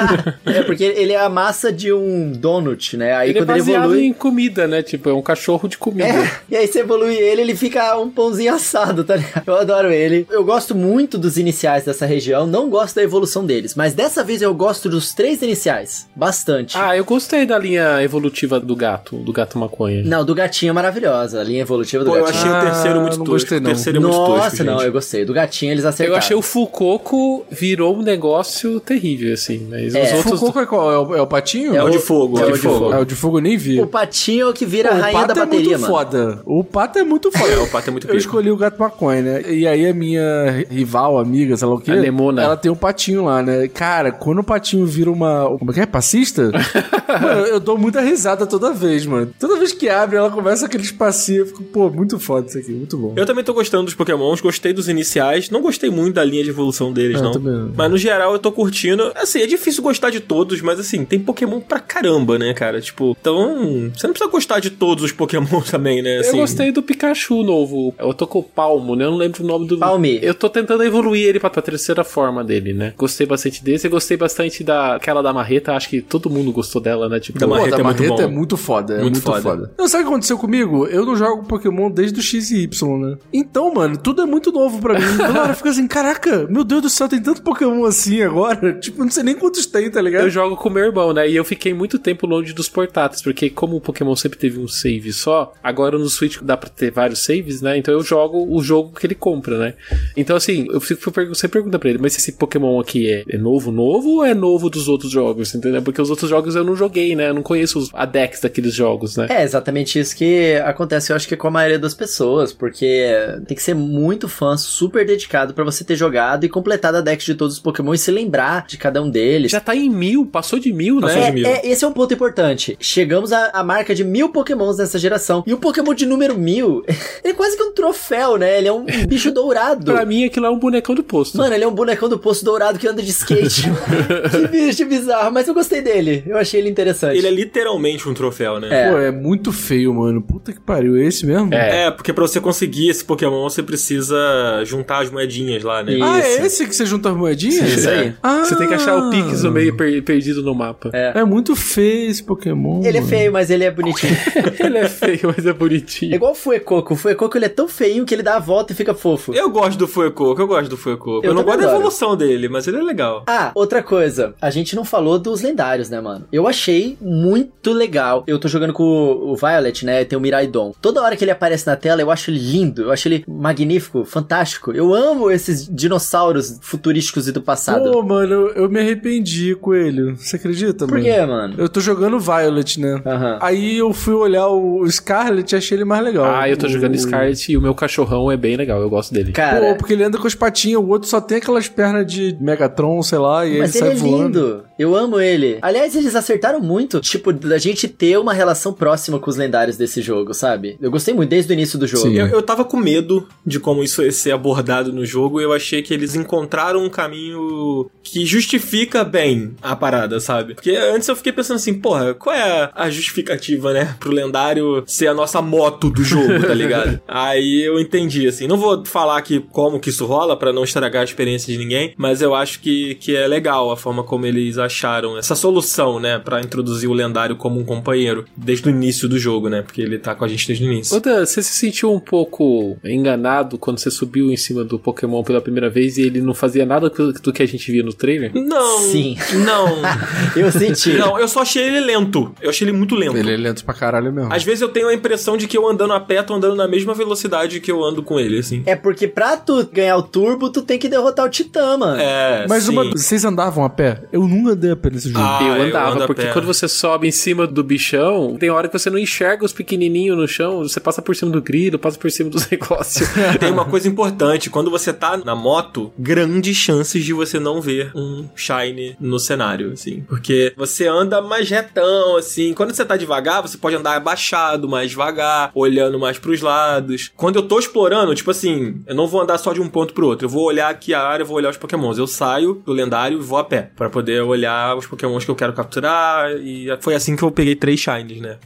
é, porque ele é a massa de um donut, né? Aí ele é quando ele baseado evolui. em comida, né? Tipo, é um cachorro de comida. É, e aí você evolui ele, ele fica um pãozinho assado, tá ligado? Eu adoro ele. Eu gosto muito dos iniciais dessa região, não gosto da evolução deles, mas dessa vez eu gosto dos três iniciais. Bastante. Ah, eu gostei da linha evolutiva do gato, do gato maconha. Não, do gatinho é maravilhosa, a linha evolutiva do Pô, eu gatinho. achei o Ah, terceiro muito não tosco. gostei, não. O terceiro é muito tosco, Nossa, não, eu gostei. Do gatinho eles acertaram. Eu achei o Fucoco virou um negócio terrível, assim. Mas É. os outros. Fukuoka é qual? É o, é o patinho? É o de fogo, é é o o de fogo. É o de fogo eu nem vi. O patinho que vira Pô, a o rainha pato da é bateria, muito mano. foda. O pato é muito foda. É, o pato é muito Eu pica. escolhi o gato maconha, né? E aí a minha rival, amiga, sei lá o quê? A Lemona. Ela tem um patinho lá, né? Cara, quando o patinho vira uma... Como é que é? Passista? mano, eu dou muita risada toda vez, mano. Toda vez que abre, ela começa aqueles passinhos. Eu fico, pô, muito foda isso aqui, muito bom. Eu também tô gostando dos Pokémons, gostei dos iniciais, não gostei muito da linha de evolução deles, É, não. também. Mas no geral eu tô curtindo. Assim, é difícil gostar de todos, mas assim, tem Pokémon pra caramba, né, cara? Tipo, então, você não precisa gostar de todos os Pokémon também, né? Eu Assim, gostei do Pikachu novo. Eu tô com o Palmo, né? Eu não lembro o nome do. Palme. Eu tô tentando evoluir ele pra, pra terceira forma dele, né? Gostei bastante desse. Eu gostei bastante daquela da Marreta. Acho que todo mundo gostou dela, né? Tipo, Da Pô, Marreta da é muito Marreta bom. é muito foda, é Muito muito, foda. foda. Não, sabe o que aconteceu comigo? Eu não jogo Pokémon desde o X e Y, né? Então, mano, tudo é muito novo pra mim. Toda hora fica assim, caraca, meu Deus do céu, tem tanto Pokémon assim agora. Tipo, não sei nem quantos tem, tá ligado? Eu jogo com meu irmão, né? E eu fiquei muito tempo longe dos portáteis, porque como o Pokémon sempre teve um save só, agora no Switch dá pra ter vários saves, né? Então eu jogo o jogo que ele compra, né? Então assim, eu fico sempre pergunta pra ele, mas esse Pokémon aqui é, é novo, novo ou é novo dos outros jogos, entendeu? Porque os outros jogos eu não joguei, né? Eu não conheço os adex daqueles jogos, né? É exatamente isso que acontece, eu acho que com a maioria das pessoas, porque tem que ser muito fã, super dedicado pra você ter jogado e completado a deck de todos os Pokémon e se lembrar de cada um deles. Já tá em mil, passou de mil, Passou né? de mil. É, é, esse é um ponto importante. Chegamos à, à marca de mil pokémons nessa geração. E o Pokémon de número mil, ele é quase que um troféu, né? Ele é um bicho dourado. Pra mim aquilo é um bonecão do posto. Mano, ele é um bonecão do poço dourado que anda de skate. que bicho bizarro. Mas eu gostei dele. Eu achei ele interessante. Ele é literalmente um troféu, né? É. Pô, é muito feio, mano. Puta que pariu, é esse mesmo? É. É, porque pra você conseguir esse Pokémon, você precisa juntar as moedinhas lá, né? Isso. Ah, é esse que você junta as moedinhas? Isso aí. Ah, Você tem que achar o Pix no meio per- perdido no mapa. É. É muito feio esse Pokémon. Ele é mano. feio, mas ele é bonitinho. Ele é feio, mas é É bonitinho. igual o Fuecoco. O Fuecoco ele é tão feinho que ele dá a volta e fica fofo. Eu gosto do Fuecoco, eu gosto do Fuecoco. Eu, Eu não gosto da evolução dele, mas ele é legal. Ah, outra coisa. A gente não falou dos lendários, né, mano? Eu achei muito legal. Eu tô jogando com o o Violet, né? Tem o Miraidon. Toda hora que ele aparece na tela, eu acho ele lindo. Eu acho ele magnífico, fantástico. Eu amo esses dinossauros futurísticos e do passado. Pô, mano, eu, eu me arrependi, Coelho. Você acredita, Por mano? quê, mano? Eu tô jogando Violet, né? Aham. Aí eu fui olhar o Scarlet e achei ele mais legal. Ah, eu tô O- jogando Scarlet e o meu cachorrão é bem legal, eu gosto dele. Cara, Pô, porque ele anda com as patinhas, o outro só tem aquelas pernas de Megatron, sei lá, e mas ele ele sai é voando. lindo. Eu amo ele. Aliás, eles acertaram muito, tipo, da gente ter uma relação próxima com os lendários desse jogo, sabe? Eu gostei muito desde o início do jogo. Sim. Eu, eu tava com medo de como isso ia ser abordado no jogo e eu achei que eles encontraram um caminho que justifica bem a parada, sabe? Porque antes eu fiquei pensando assim, porra, qual é a justificativa, né? Pro lendário ser a nossa moto do jogo, tá ligado? Aí eu entendi, assim. Não vou falar aqui como que isso rola pra não estragar a experiência de ninguém, mas eu acho que, que é legal a forma como eles acharam essa solução, né? Pra introduzir o lendário como um companheiro desde o início do jogo, né? Porque ele tá com a gente desde o início. Oda, você se sentiu um pouco enganado quando você subiu em cima do Pokémon pela primeira vez e ele não fazia nada do do que a gente via no trailer? Não. Sim. Não. Eu senti. Não, eu só achei ele lento. Eu achei ele muito lento. Ele é lento pra caralho mesmo. Às vezes eu tenho a impressão de que eu andando a pé, tô andando na mesma velocidade que eu ando com ele, assim. É porque pra tu ganhar o turbo, tu tem que derrotar o Titã, mano. É, Mas sim. uma, vocês andavam a pé? Eu nunca nunca andei a pé nesse jogo. Ah, eu eu andava, a porque quando você sobe em cima do bichão, tem hora que você não enxerga os pequenininhos no chão, você passa por cima do grilo, passa por cima dos negócios. Tem uma coisa importante, quando você tá na moto, grandes chances de você não ver um Shine no cenário, assim. Porque você anda mais retão, assim. Quando você tá devagar, você pode andar abaixado, mais devagar, olhando mais pros lados. Quando eu tô explorando, tipo assim, eu não vou andar só de um ponto pro outro. Eu vou olhar aqui a área, eu vou olhar os pokémons. Eu saio do lendário e vou a pé, pra poder olhar os pokémons que eu quero capturar. E foi assim que eu peguei três Shines, né?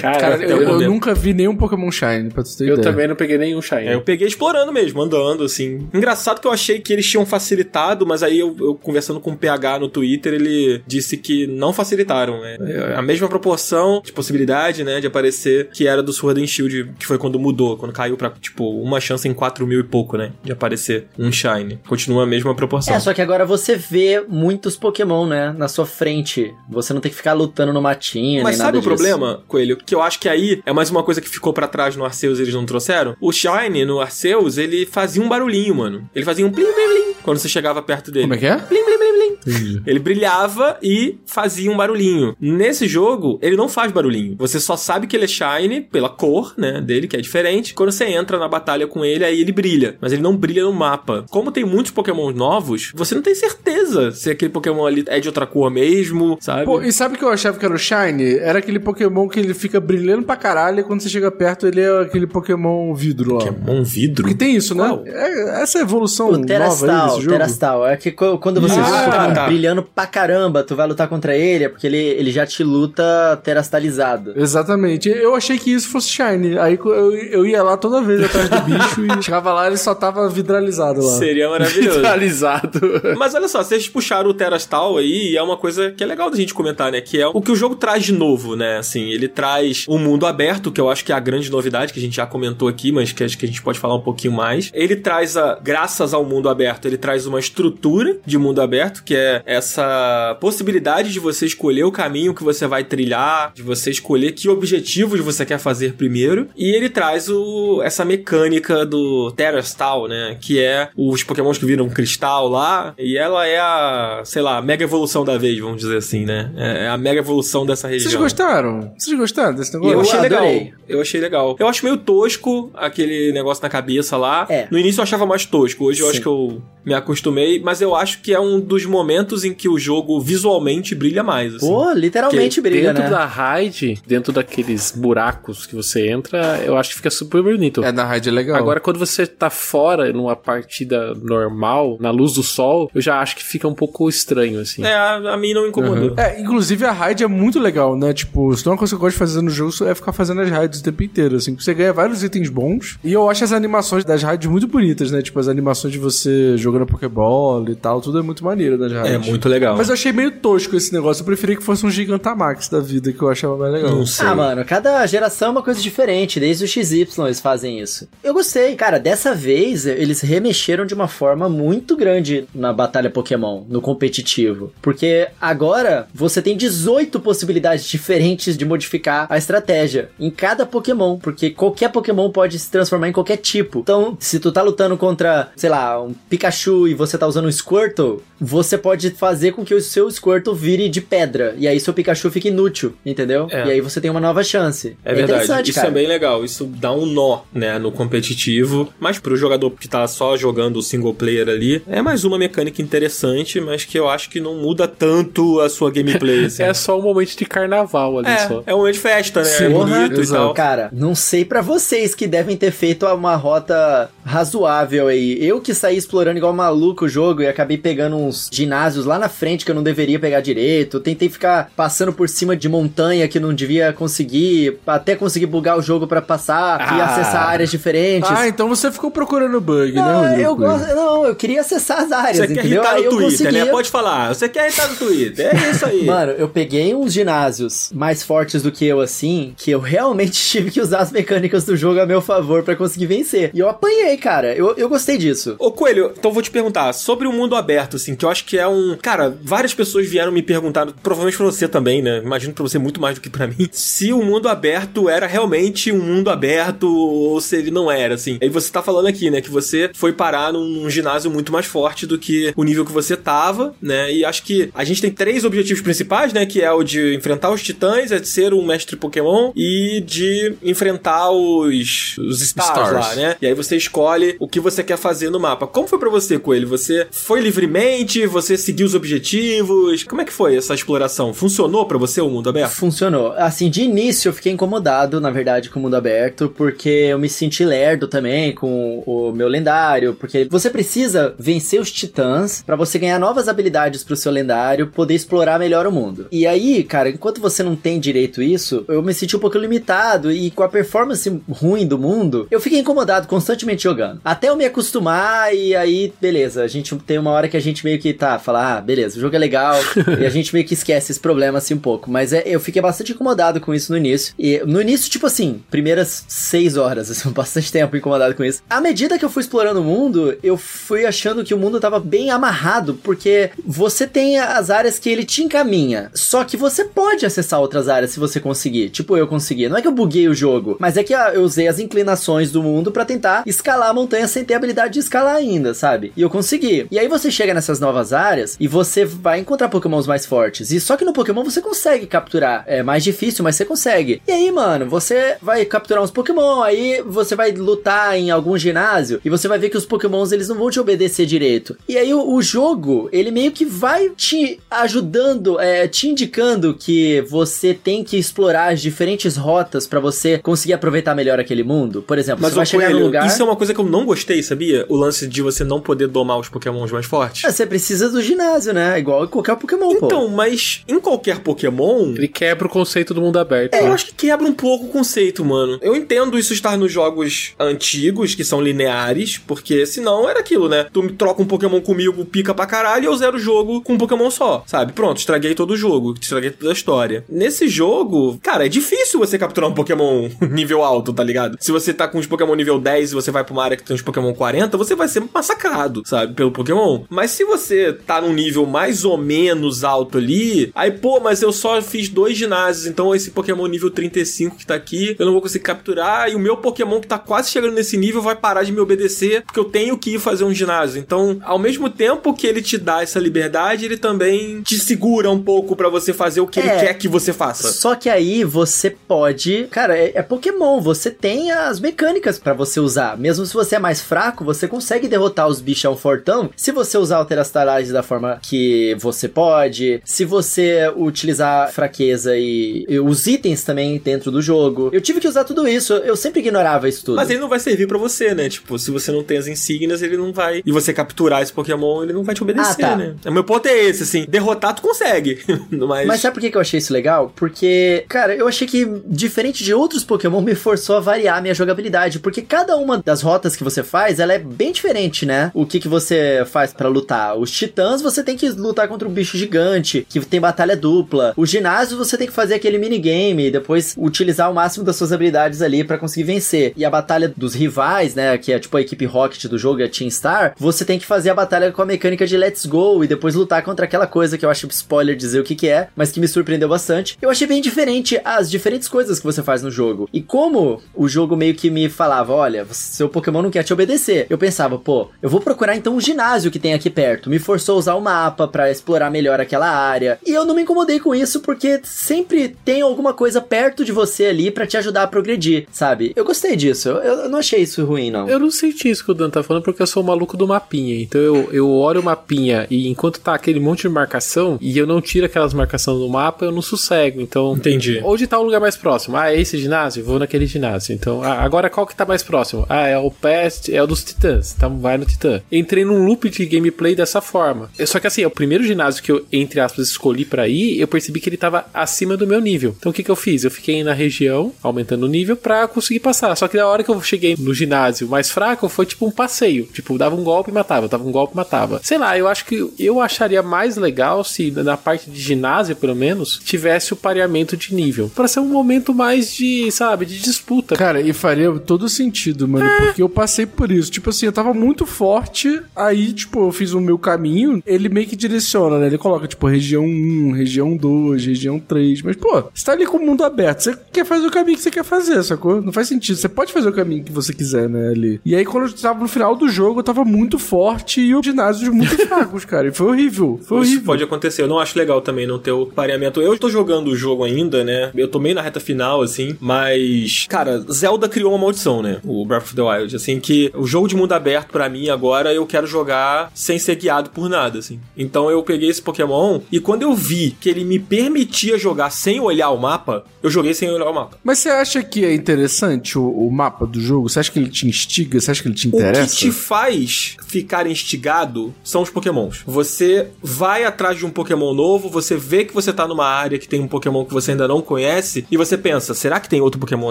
Cara, eu, eu nunca vi nenhum Pokémon Shine, pra tu ter eu ideia. também não peguei nenhum Shine. É, eu peguei explorando mesmo, andando, assim. Engraçado que eu achei que eles tinham facilitado, mas aí eu, eu conversando com o PH no Twitter, ele disse que não facilitaram. né? É a mesma proporção de possibilidade, né, de aparecer que era do Sword and Shield, que foi quando mudou, quando caiu pra, tipo, uma chance em 4 mil e pouco, né, de aparecer um Shine. Continua a mesma proporção. É, só que agora você vê muitos Pokémon, né? Na sua frente. Você não tem que ficar lutando no matinho, Mas sabe nada o disso. problema, Coelho? Que eu acho que aí é mais uma coisa que ficou pra trás no Arceus e eles não trouxeram. O Shine no Arceus, ele fazia um barulhinho, mano. Ele fazia um plim plim plim quando você chegava perto dele. Como é que é? Plim, plim, plim. Entendi. Ele brilhava e fazia um barulhinho. Nesse jogo, ele não faz barulhinho. Você só sabe que ele é shiny pela cor, né, dele, que é diferente. Quando você entra na batalha com ele, aí ele brilha. Mas ele não brilha no mapa. Como tem muitos Pokémon novos, você não tem certeza se aquele Pokémon ali é de outra cor mesmo, sabe? Pô, e sabe o que eu achava que era o Shine? Era aquele Pokémon que ele fica brilhando pra caralho e quando você chega perto ele é aquele Pokémon vidro lá. Pokémon vidro? Porque tem isso, né? É- essa evolução O nova aí O jogo. Terastal. É que quando você Ah, Pokémon tá. brilhando pra caramba, tu vai lutar contra ele, é porque ele, ele já te luta terastalizado. Exatamente. Eu achei que isso fosse Shine. Aí eu, eu ia lá toda vez atrás do bicho e chegava lá e ele só tava vidralizado lá. Seria maravilhoso. Centralizado. Mas olha só, vocês puxaram o Terastal aí e é uma coisa que é legal da gente comentar, né? Que é o que o jogo traz de novo, né? Assim, ele traz um mundo aberto, que eu acho que é a grande novidade que a gente já comentou aqui, mas que acho que a gente pode falar um pouquinho mais. Ele traz, a, graças ao mundo aberto, ele traz uma estrutura de mundo aberto, que é essa possibilidade de você escolher o caminho que você vai trilhar, de você escolher que objetivos você quer fazer primeiro. E ele traz o, essa mecânica do Terastal, né? Que é os pokémons que viram cristal lá. E ela é a, sei lá, mega evolução da vez, vamos dizer assim, né? É a mega evolução dessa região. Vocês gostaram? Vocês gostaram desse negócio? eu Eu achei legal. Eu achei legal. Eu acho meio tosco aquele negócio na cabeça lá. É. No início eu achava mais tosco. Hoje eu Sim. acho que eu me acostumei. Mas eu acho que é um dos momentos em que o jogo visualmente brilha mais. Assim. Pô, literalmente brilha, dentro né? da raid, dentro daqueles buracos que você entra, eu acho que fica super bonito. É, na raid é legal. Agora, quando você tá fora, numa partida normal, na luz do sol, eu já acho que fica um pouco estranho, assim. É, a, a mim não me incomodou. É, inclusive a raid é muito legal, né? Tipo, se tem uma coisa que eu gosto de fazer no jogo é ficar fazendo as raids o tempo inteiro, assim, porque você ganha vários itens bons. E eu acho as animações das raids muito bonitas, né? Tipo, as animações de você jogando Pokébola e tal, tudo é muito maneiro das raids. É muito legal. Mas eu achei meio tosco esse negócio. Eu preferia que fosse um Gigantamax da vida, que eu achava mais legal. Não sei. Ah, mano, cada geração é uma coisa diferente. Desde o XY eles fazem isso. Eu gostei. Cara, dessa vez eles remexeram de uma forma muito grande na batalha Pokémon, no competitivo. Porque agora você tem 18 possibilidades diferentes de modificar a estratégia em cada Pokémon. Porque qualquer Pokémon pode se transformar em qualquer tipo. Então, se tu tá lutando contra, sei lá, um Pikachu e você tá usando um Squirtle, você pode fazer com que o seu Squirtle vire de pedra. E aí seu Pikachu fica inútil, entendeu? É. E aí você tem uma nova chance. É verdade, interessante, isso cara. é bem legal. Isso dá um nó, né, no competitivo. Mas pro jogador que tá só jogando o single player ali, é mais uma mecânica interessante, mas que eu acho que não muda tanto a sua gameplay. Assim. É só um momento de carnaval ali só. É, é um momento de festa, né? Sim, é bonito e exato. tal. Cara, não sei pra vocês que devem ter feito uma rota razoável aí. Eu que saí explorando igual maluco o jogo e acabei pegando uns ginásios lá na frente que eu não deveria pegar direito. Tentei ficar passando por cima de montanha que não devia conseguir, até conseguir bugar o jogo pra passar e Ah. acessar áreas diferentes. Ah, então você ficou procurando bug, né, não, Rodrigo? eu gosto, não, eu queria acessar as áreas, Você quer entendeu? irritar Aí no eu Twitter, conseguia. né? Pode falar. Você quer irritar no Twitter. É isso aí. Mano, eu peguei uns ginásios mais fortes do que eu, assim, que eu realmente tive que usar as mecânicas do jogo a meu favor pra conseguir vencer. E eu apanhei, cara. Eu, eu gostei disso. Ô Coelho, então vou te perguntar sobre o mundo aberto, assim, que eu acho que é um. Cara, várias pessoas vieram me perguntar, provavelmente pra você também, né? Imagino pra você muito mais do que pra mim, se o mundo aberto era realmente um mundo aberto ou se ele não era, assim. Aí você tá falando aqui, né, que você foi parar num, num ginásio muito mais forte do que o nível que você tava, né? E acho que a gente tem três objetivos principais, né? Que é o de enfrentar os titãs, é de ser um mestre Pokémon e de enfrentar os, os stars, Stars. lá, né? E aí você escolhe o que você quer fazer no mapa. Como foi pra você, Coelho? Você foi livremente? Você seguiu os objetivos? Como é que foi essa exploração? Funcionou pra você o mundo aberto? Funcionou. Assim, de início eu fiquei incomodado, na verdade, com o mundo aberto, porque eu me senti lerdo também com o meu lendário, porque você precisa vencer os titãs pra você ganhar novas habilidades pro seu lendário, poder explorar melhor o mundo. E aí, cara, enquanto você não tem direito isso, eu me senti um pouco limitado e com a performance ruim do mundo, eu fiquei incomodado constantemente jogando. Até eu me acostumar e aí, beleza, a gente tem uma hora que a gente meio que tá, fala, ah, beleza, o jogo é legal, e a gente meio que esquece esse problema assim um pouco. Mas é, eu fiquei bastante incomodado com isso no início. E no início, tipo assim, primeiras seis horas, assim, bastante tempo incomodado com isso. À medida que eu fui explorando o mundo, eu fui achando que o mundo tava bem amarrado, porque você tem as áreas que ele te encaminha. Só que você pode acessar outras áreas se você conseguir. Tipo, eu consegui. Não é que eu buguei o jogo, mas é que ah, eu usei as inclinações do mundo pra tentar escalar a montanha sem ter habilidade de escalar ainda, sabe? E eu consegui. E aí você chega nessas novas áreas e você vai encontrar pokémons mais fortes. E só que no Pokémon você consegue capturar. É mais difícil, mas você consegue. E aí, mano, você vai capturar uns Pokémon, aí você vai lutar em algum ginásio e você vai ver que os Pokémons eles não vão te obedecer direito. E aí o, o jogo, ele meio que vai te ajudando, é, te indicando que você tem que explorar as diferentes rotas pra você conseguir aproveitar melhor aquele mundo. Por exemplo, Mas, você vai chegar Coelho, num lugar. isso é uma coisa que eu não gostei, sabia? O lance de você não poder domar os pokémons mais fortes. É, Você precisa do ginásio, né? Igual em qualquer Pokémon, pô. Então, mas em qualquer Pokémon, Ele quebra o conceito do mundo aberto. É, né? eu acho que quebra um pouco o conceito, mano. Eu entendo isso estar nos jogos antigos, que são lineares, porque senão era aquilo, né? Tu me troca um Pokémon comigo, pica pra caralho, e eu zero o jogo com um Pokémon só, sabe? Pronto, estraguei todo o jogo, estraguei toda a história. Nesse jogo, cara, é difícil você capturar um Pokémon nível alto, tá ligado? Se você tá com os Pokémon nível 10 e você vai pra uma área que tem uns Pokémon 40, você vai ser massacrado, sabe? Pelo Pokémon. Mas se você tá num nível mais ou menos alto ali, aí, pô, mas eu só fiz dois ginásios, então esse Pokémon nível 35 que tá aqui, eu não vou conseguir capturar, e o meu Pokémon que tá quase chegando nesse nível vai parar de me obedecer, porque eu tenho que ir fazer um ginásio. Então, ao mesmo tempo que ele te dá essa liberdade, ele também te segura um pouco pra você fazer o que ele É. quer que você faça. Só que aí você pode. Cara, é, é Pokémon. Você tem as mecânicas pra você usar. Mesmo se você é mais fraco, você consegue derrotar os bichão fortão se você usar o Terastalage da forma que você pode. Se você utilizar fraqueza e, e os itens também dentro do jogo. Eu tive que usar tudo isso. Eu sempre ignorava isso tudo. Mas ele não vai servir pra você, né? Tipo, se você não tem as insígnias, ele não vai. E você capturar esse Pokémon, ele não vai te obedecer, Ah, tá. né? O meu ponto é esse, assim. Derrotar, tu consegue. Mas. Mas sabe por que que eu achei isso legal? Porque, cara, eu achei que, diferente de outros Pokémon, me forçou a variar a minha jogabilidade. Porque cada uma das rotas que você faz, ela é bem diferente, né? O que, que você faz pra lutar? Os titãs, você tem que lutar contra um bicho gigante, que tem batalha dupla. O ginásio, você tem que fazer aquele minigame, e depois utilizar o máximo das suas habilidades ali pra conseguir vencer. E a batalha dos rivais, né? Que é tipo a equipe Rocket do jogo, a Team Star, você tem que fazer a batalha com a mecânica de Let's Go e depois lutar contra aquela coisa que eu acho spoiler dizer o que que é, mas que me surpreendeu bastante. Eu achei bem diferente as diferentes coisas que você faz no jogo. E como o jogo meio que me falava, olha, seu Pokémon não quer te obedecer. Eu pensava, pô, eu vou procurar então um ginásio que tem aqui perto. Me forçou a usar o mapa pra explorar melhor aquela área. E eu não me incomodei com isso porque sempre tem alguma coisa perto de você ali pra te ajudar a progredir, sabe? Eu gostei disso. Eu, eu não achei isso ruim, não. Eu não senti isso que o Dan tá falando porque eu sou o maluco do mapinha. Então eu, eu olho o mapinha e enquanto tá aquele monte de marcação e eu não tiro aquelas marcações do mapa, eu não sossego. Então. Entendi. Onde tá o lugar mais próximo? Ah, é esse ginásio? Vou naquele ginásio. Então, ah, agora qual que tá mais próximo? Ah, é o Pest, é o dos Titãs. Então vai no Titã. Entrei num loop de gameplay dessa forma. Só que assim, é o primeiro ginásio que eu, entre aspas, escolhi pra ir, eu percebi que ele tava acima do meu nível. Então o que que eu fiz? Eu fiquei na região, aumentando o nível, pra conseguir passar. Só que na hora que eu cheguei no ginásio mais fraco, foi tipo um passeio. Tipo, dava um golpe e matava, dava um golpe e matava. Sei lá, eu acho que eu acharia mais legal se na parte de ginásio, pelo menos, tivesse o pareamento de nível. Pra ser um momento mais de, sabe, de disputa. Cara, e faria todo sentido, mano, porque eu passei por isso. Tipo assim, eu tava muito forte, aí, tipo, eu fiz o meu caminho, ele meio que direciona, né? Ele coloca, tipo, região 1, região 2, região 3. Mas, pô, você tá ali com o mundo aberto, você quer fazer o caminho que você quer fazer, sacou? Não faz sentido. Você pode fazer o caminho que você quiser, né, ali. E aí, quando eu tava no final do jogo, eu tava muito forte e o ginásio muito fracos, cara. E foi horrível. Foi Isso horrível. pode acontecer. Eu não acho legal também não ter o pareamento. Eu tô jogando o jogo ainda, né? Eu tô meio na reta final, assim. Mas, cara, Zelda criou uma maldição, né? O Breath of the Wild. Assim, que o jogo de mundo aberto, pra mim, agora, eu quero jogar sem ser guiado por nada, assim. Então eu peguei esse Pokémon e quando eu vi que ele me permitia jogar sem olhar o mapa, eu joguei sem olhar o mapa. Mas você acha que é interessante o, o mapa do jogo? Você acha que ele te instiga? Você acha que ele te O que interessa? te faz ficar instigado são os pokémons. Você vai atrás de um pokémon novo, você vê que você tá numa área que tem um pokémon que você ainda não conhece, e você pensa, será que tem outro pokémon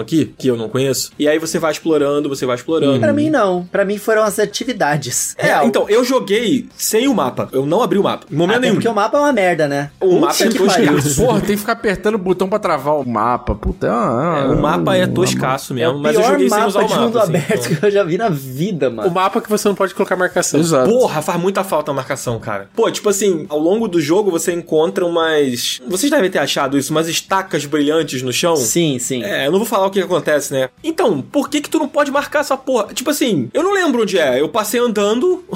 aqui que eu não conheço? E aí você vai explorando, você vai explorando. Pra mim, não. Pra mim foram as atividades. É, Real. então, eu joguei sem o mapa. Eu não abri o mapa. Em momento Até nenhum. porque o mapa é uma merda, né? O mapa é que toscaço. Porra, tem que ficar apertando o botão pra travar o mapa. Puta, é uma- É, o mapa é toscaço É mesmo, o mas eu pior joguei sem mapa usar o mapa. mundo assim, aberto então. que eu já vi na vida, O mano. mapa que você não pode colocar marcação. Exato. Porra, faz muita falta a marcação, cara. Pô, tipo assim, ao longo do jogo você encontra umas. Vocês devem ter achado isso, umas estacas brilhantes no chão. Sim, sim. É, eu não vou falar o que acontece, né? Então, por que que tu não pode marcar essa porra? Tipo assim, eu não lembro onde é. Eu passei andando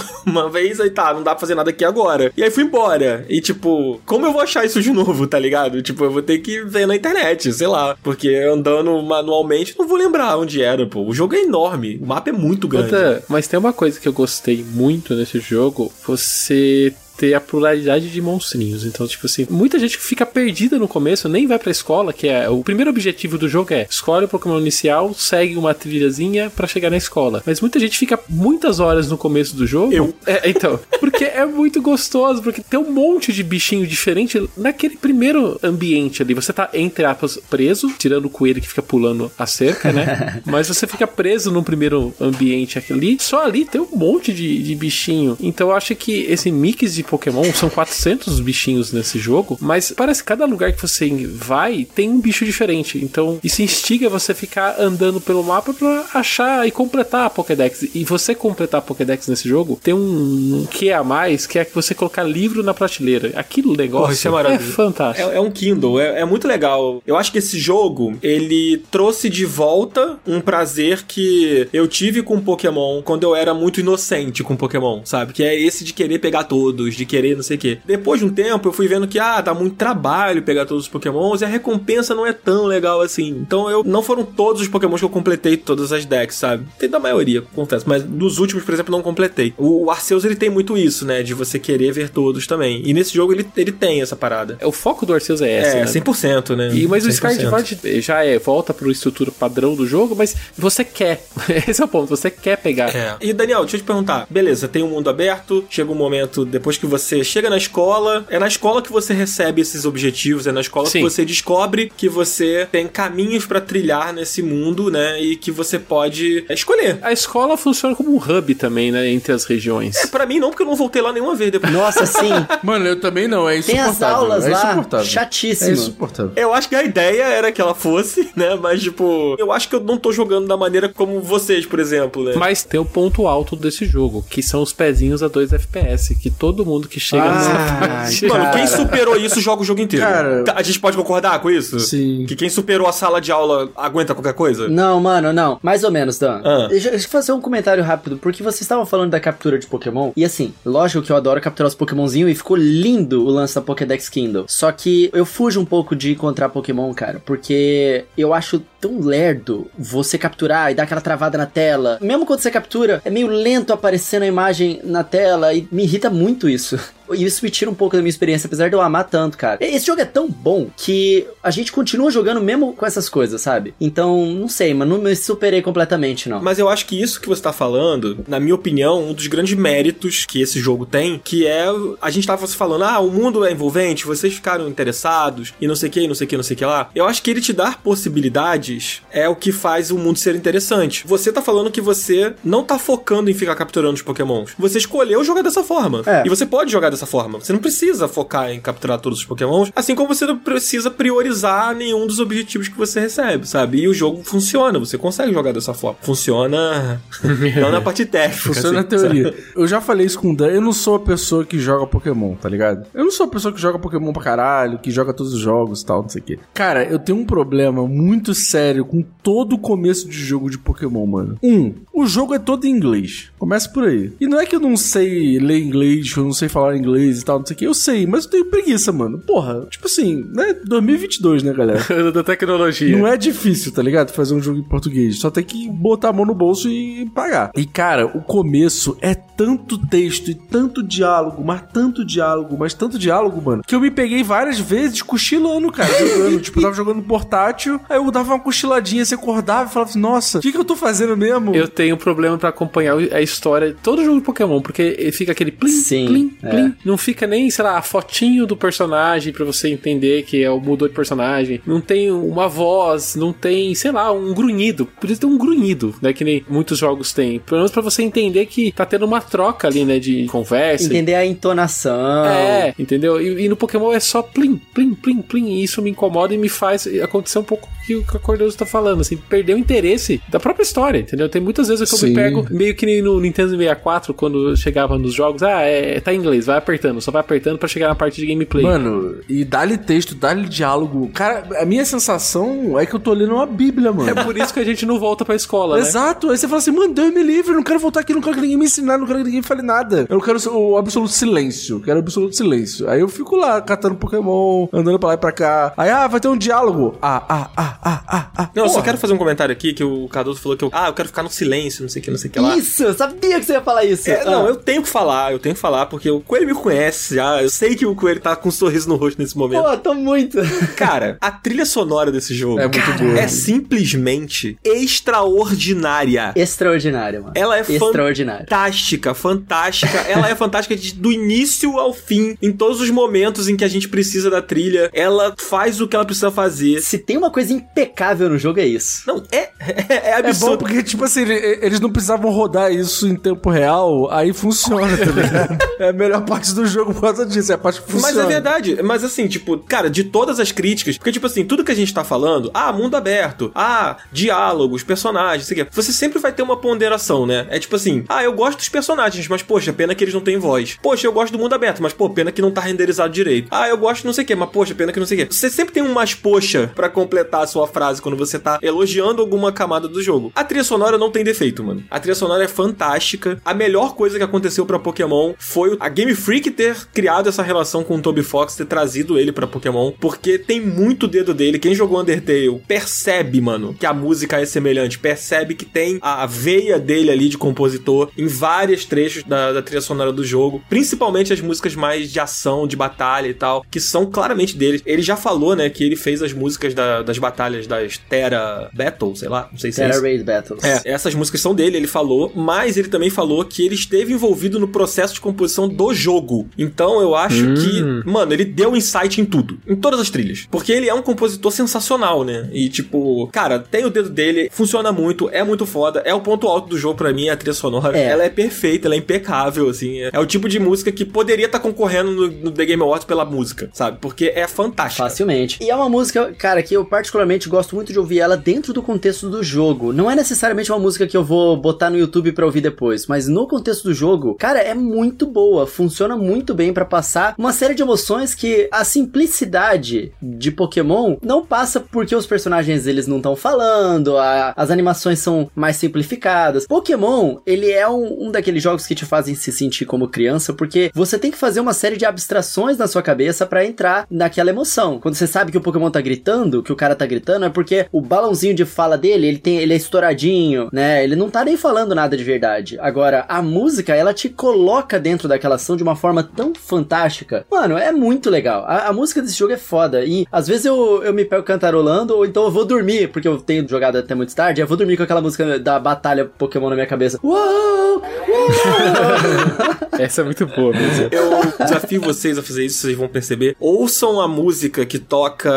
uma vez, aí tá, não dá pra fazer nada aqui agora. E aí fui embora. E tipo, como eu vou achar isso de novo, tá ligado? Tipo, eu vou ter que ver na internet, sei lá. Porque andando manualmente, não vou lembrar onde era, pô. O jogo é enorme, o mapa é muito grande. Mas tem uma coisa que eu gostei muito nesse jogo, você ter a pluralidade de monstrinhos. Então, tipo assim, muita gente fica perdida no começo, nem vai pra escola, que é o primeiro objetivo do jogo é escolhe o Pokémon inicial, segue uma trilhazinha pra chegar na escola. Mas muita gente fica muitas horas no começo do jogo. Eu. É, então, porque é muito gostoso, porque tem um monte de bichinho diferente naquele primeiro ambiente ali. Você tá, entre aspas, preso, tirando o coelho que fica pulando a cerca, né? Mas você fica preso no primeiro ambiente ali. Só ali tem um monte de, de bichinho. Então eu acho que esse mix de Pokémon são 400 bichinhos nesse jogo, mas parece que cada lugar que você vai tem um bicho diferente. Então isso instiga você ficar andando pelo mapa pra achar e completar a Pokédex. E você completar a Pokédex nesse jogo tem um que a mais que é que você colocar livro na prateleira. Aquilo negócio Porra, isso é maravilhoso. fantástico. É, é um Kindle, é, é muito legal. Eu acho que esse jogo, ele trouxe de volta um prazer que eu tive com Pokémon quando eu era muito inocente com Pokémon, sabe? Que é esse de querer pegar todos, de querer não sei o quê. Depois de um tempo, eu fui vendo que, ah, dá muito trabalho pegar todos os Pokémons e a recompensa não é tão legal assim. Então, eu não foram todos os Pokémons que eu completei todas as decks, sabe? Tem da maioria, confesso, mas dos últimos, por exemplo, não completei. O, o Arceus, ele tem muito isso, né? De você querer ver todos também. E nesse jogo, ele, ele tem essa parada. O foco do Arceus é essa, É, né? 100%, né? E, mas o 100%. Skyward já é volta pro estrutura padrão do jogo, mas você quer. Esse é o ponto, você quer pegar. É. E Daniel, deixa eu te perguntar. Beleza, tem um mundo aberto, chega um momento depois que você chega na escola, é na escola que você recebe esses objetivos, é na escola Sim. que você descobre que você tem caminhos pra trilhar nesse mundo, né? E que você pode escolher. A escola funciona como um hub também, né, entre as regiões. É, pra mim não, porque eu não voltei lá nenhuma vez depois. Nossa, sim. Mano, eu também não, é Tem insuportável. as aulas é lá, insuportável. É chatíssimo. insuportável. Eu acho que a ideia era que ela fosse, né? Mas, tipo, eu acho que eu não tô jogando da maneira como vocês, por exemplo, né? Mas tem o ponto alto desse jogo, que são os pezinhos a 2 FPS, que todo mundo que chega Ah, nessa parte. Mano, quem superou isso joga o jogo inteiro. Cara- A gente pode concordar com isso? Sim. Que quem superou a sala de aula aguenta qualquer coisa? Não, mano, não. Mais ou menos, Dan. Ah. Deixa, deixa eu fazer um comentário rápido, porque vocês estavam falando da captura de Pokémon. E assim, lógico que eu adoro capturar os Pokémonzinhos e ficou lindo o lance da Pokédex Kindle. Só que eu fujo um pouco de encontrar Pokémon, cara, porque eu acho tão lerdo você capturar e dar aquela travada na tela. Mesmo quando você captura, é meio lento aparecendo a imagem na tela e me irrita muito isso. E isso me tira um pouco da minha experiência, apesar de eu amar tanto, cara. Esse jogo é tão bom que a gente continua jogando mesmo com essas coisas, sabe? Então, não sei, mas não me superei completamente, não. Mas eu acho que isso que você tá falando, na minha opinião, um dos grandes méritos que esse jogo tem, que é. A gente tava falando, ah, o mundo é envolvente, vocês ficaram interessados, e não sei o que, não sei o que, não sei o que lá. Eu acho que ele te dar possibilidades é o que faz o mundo ser interessante. Você tá falando que você não tá focando em ficar capturando os pokémons. Você escolheu jogar dessa forma. É. E você pode jogar dessa forma. Você não precisa focar em capturar todos os pokémons, assim como você não precisa priorizar nenhum dos objetivos que você recebe, sabe? E o jogo funciona, você consegue jogar dessa forma. Funciona não na parte técnica. Funciona assim, na teoria. Eu já falei isso com o Dan, eu não sou a pessoa que joga Pokémon, tá ligado? Eu não sou a pessoa que joga Pokémon pra caralho, que joga todos os jogos e tal, não sei o quê. Cara, eu tenho um problema muito sério com todo o começo de jogo de Pokémon, mano. Um, o jogo é todo em inglês. Começa por aí. E não é que eu não sei ler inglês, eu não sei falar inglês e tal, não sei o quê. Eu sei, mas eu tenho preguiça, mano. Porra, tipo assim, né? 2022, né, galera? da tecnologia. Não é difícil, tá ligado? Fazer um jogo em português. Só tem que botar a mão no bolso e pagar. E, cara, o começo é tanto texto e tanto diálogo, mas tanto diálogo, mas tanto diálogo, mano, que eu me peguei várias vezes cochilando, cara, jogando. tipo, eu tava jogando portátil, aí eu dava uma cochiladinha, você acordava e falava assim, nossa, o que, que eu tô fazendo mesmo? Eu tenho problema pra acompanhar a história de todo jogo de Pokémon, porque fica aquele plim, Sim, plim, é. plim. Não fica nem, sei lá, a fotinho do personagem pra você entender que é o mudou de personagem. Não tem uma voz, não tem, sei lá, um grunhido. Podia ter um grunhido, né? Que nem muitos jogos têm. Pelo menos pra você entender que tá tendo uma troca ali, né? De conversa. Entender a entonação. É, entendeu? E, e no Pokémon é só plim, plim, plim, plim. E isso me incomoda e me faz acontecer um pouco o que o Cordeiro tá falando, assim, perder o interesse da própria história, entendeu? Tem muitas vezes que eu Sim. me pego meio que nem no Nintendo 64, quando eu chegava nos jogos, ah, é, tá em inglês, vai apertando, só vai apertando pra chegar na parte de gameplay. Mano, e dá-lhe texto, dá-lhe diálogo. Cara, a minha sensação é que eu tô lendo uma bíblia, mano. É por isso que a gente não volta pra escola, né? Exato, aí você fala assim, mano, Deus me livre, eu não quero voltar aqui, não quero que ninguém me ensinar, não quero que ninguém fale nada. Eu quero o absoluto silêncio, quero o absoluto silêncio. Aí eu fico lá, catando Pokémon, andando pra lá e pra cá. Aí, ah, vai ter um diálogo. Ah, ah, ah, ah, ah, ah. Não, eu só quero fazer um comentário aqui que o Cardoso falou que eu. Ah, eu quero ficar no silêncio, não sei o que, não sei o que lá. Isso, eu sabia que você ia falar isso. É, não, Ah. eu tenho que falar, eu tenho que falar, porque o Coelho me conhece já. Eu sei que o Coelho tá com um sorriso no rosto nesse momento. Pô, tô muito. Cara, a trilha sonora desse jogo É muito boa. é simplesmente extraordinária. Extraordinário, mano. Ela é fantástica, fantástica. Ela é fantástica de- do início ao fim, em todos os momentos em que a gente precisa da trilha. Ela faz o que ela precisa fazer. Se tem uma coisa impecável no jogo, é isso. Não, é, é, é É bom absurdo. porque, tipo assim, ele- eles não precisavam rodar isso em tempo real, aí funciona, tá ligado? é a melhor parte do jogo por causa disso, é a parte que funciona. Mas é verdade, mas assim, tipo, cara, de todas as críticas, porque, tipo assim, tudo que a gente tá falando, ah, mundo aberto, ah, diálogos, personagens, sei o quê, você sempre vai ter uma ponderação, né? É tipo assim, ah, eu gosto dos personagens, mas, poxa, pena que eles não têm voz. Poxa, eu gosto do mundo aberto, mas, pô, pena que não tá renderizado direito. Ah, eu gosto não sei o quê, mas, poxa, pena que não sei o quê. Você sempre tem um mais poxa pra completar a sua frase quando você tá elogiando alguma camada do jogo. A trilha sonora não tem defeito, mano. A trilha sonora é fantástica. A melhor coisa que aconteceu pra Pokémon foi a Game Freak ter criado essa relação com o Toby Fox, ter trazido ele pra Pokémon, porque tem muito dedo dele. Quem jogou Undertale percebe, mano, que a música é semelhante, percebe que tem a veia dele ali de compositor em vários trechos da, da trilha sonora do jogo, principalmente as músicas mais de ação, de batalha e tal, que são claramente dele. Ele já falou, né, que ele fez as músicas da- das batalhas das Terra Battle, sei lá, não sei se é Terra isso. Raid Battles. É, essas músicas são dele, ele falou, mas ele também falou que ele esteve envolvido no processo de composição do jogo. Então eu acho que, mano, ele deu insight em tudo, em todas as trilhas. Porque ele é um compositor sensacional, né? E tipo, cara, tem o dedo dele, funciona muito, é muito foda, é o ponto alto do jogo pra mim, a trilha sonora. É. Ela é perfeita, ela é impecável, assim. É, é o tipo de música que poderia estar concorrendo no, no The Game Awards pela música, sabe? Porque é fantástica. Facilmente. E é uma música, cara, que eu particularmente gosto muito de ouvir ela dentro do contexto do jogo. Não é necessariamente uma música que eu vou botar no YouTube pra ouvir depois, mas no contexto do jogo, cara, é muito boa. Funciona muito bem pra passar uma série de emoções que a simplicidade de Pokémon não passa porque os personagens eles não estão falando, a- as animações são mais simplificadas. Pokémon, ele é um, um daqueles jogos que te fazem se sentir como criança, porque você tem que fazer uma série de abstrações na sua cabeça pra entrar naquela emoção. Quando você sabe que o Pokémon tá gritando, que o cara tá gritando, é porque o balãozinho de fala dele, ele tem, ele é estouradinho, né? Ele não tá nem falando nada de verdade. Agora, a música, ela te coloca dentro daquela ação de uma forma tão fantástica. Mano, é muito legal. A, a música desse jogo é foda. E às vezes eu, eu me pego cantarolando, ou então eu vou dormir, porque eu tenho jogado até muito tarde, eu vou dormir com aquela música da batalha Pokémon na minha cabeça. Uou! Uou! Essa é muito boa mesmo. Eu desafio vocês a fazer isso, vocês vão perceber. Ouçam a música que toca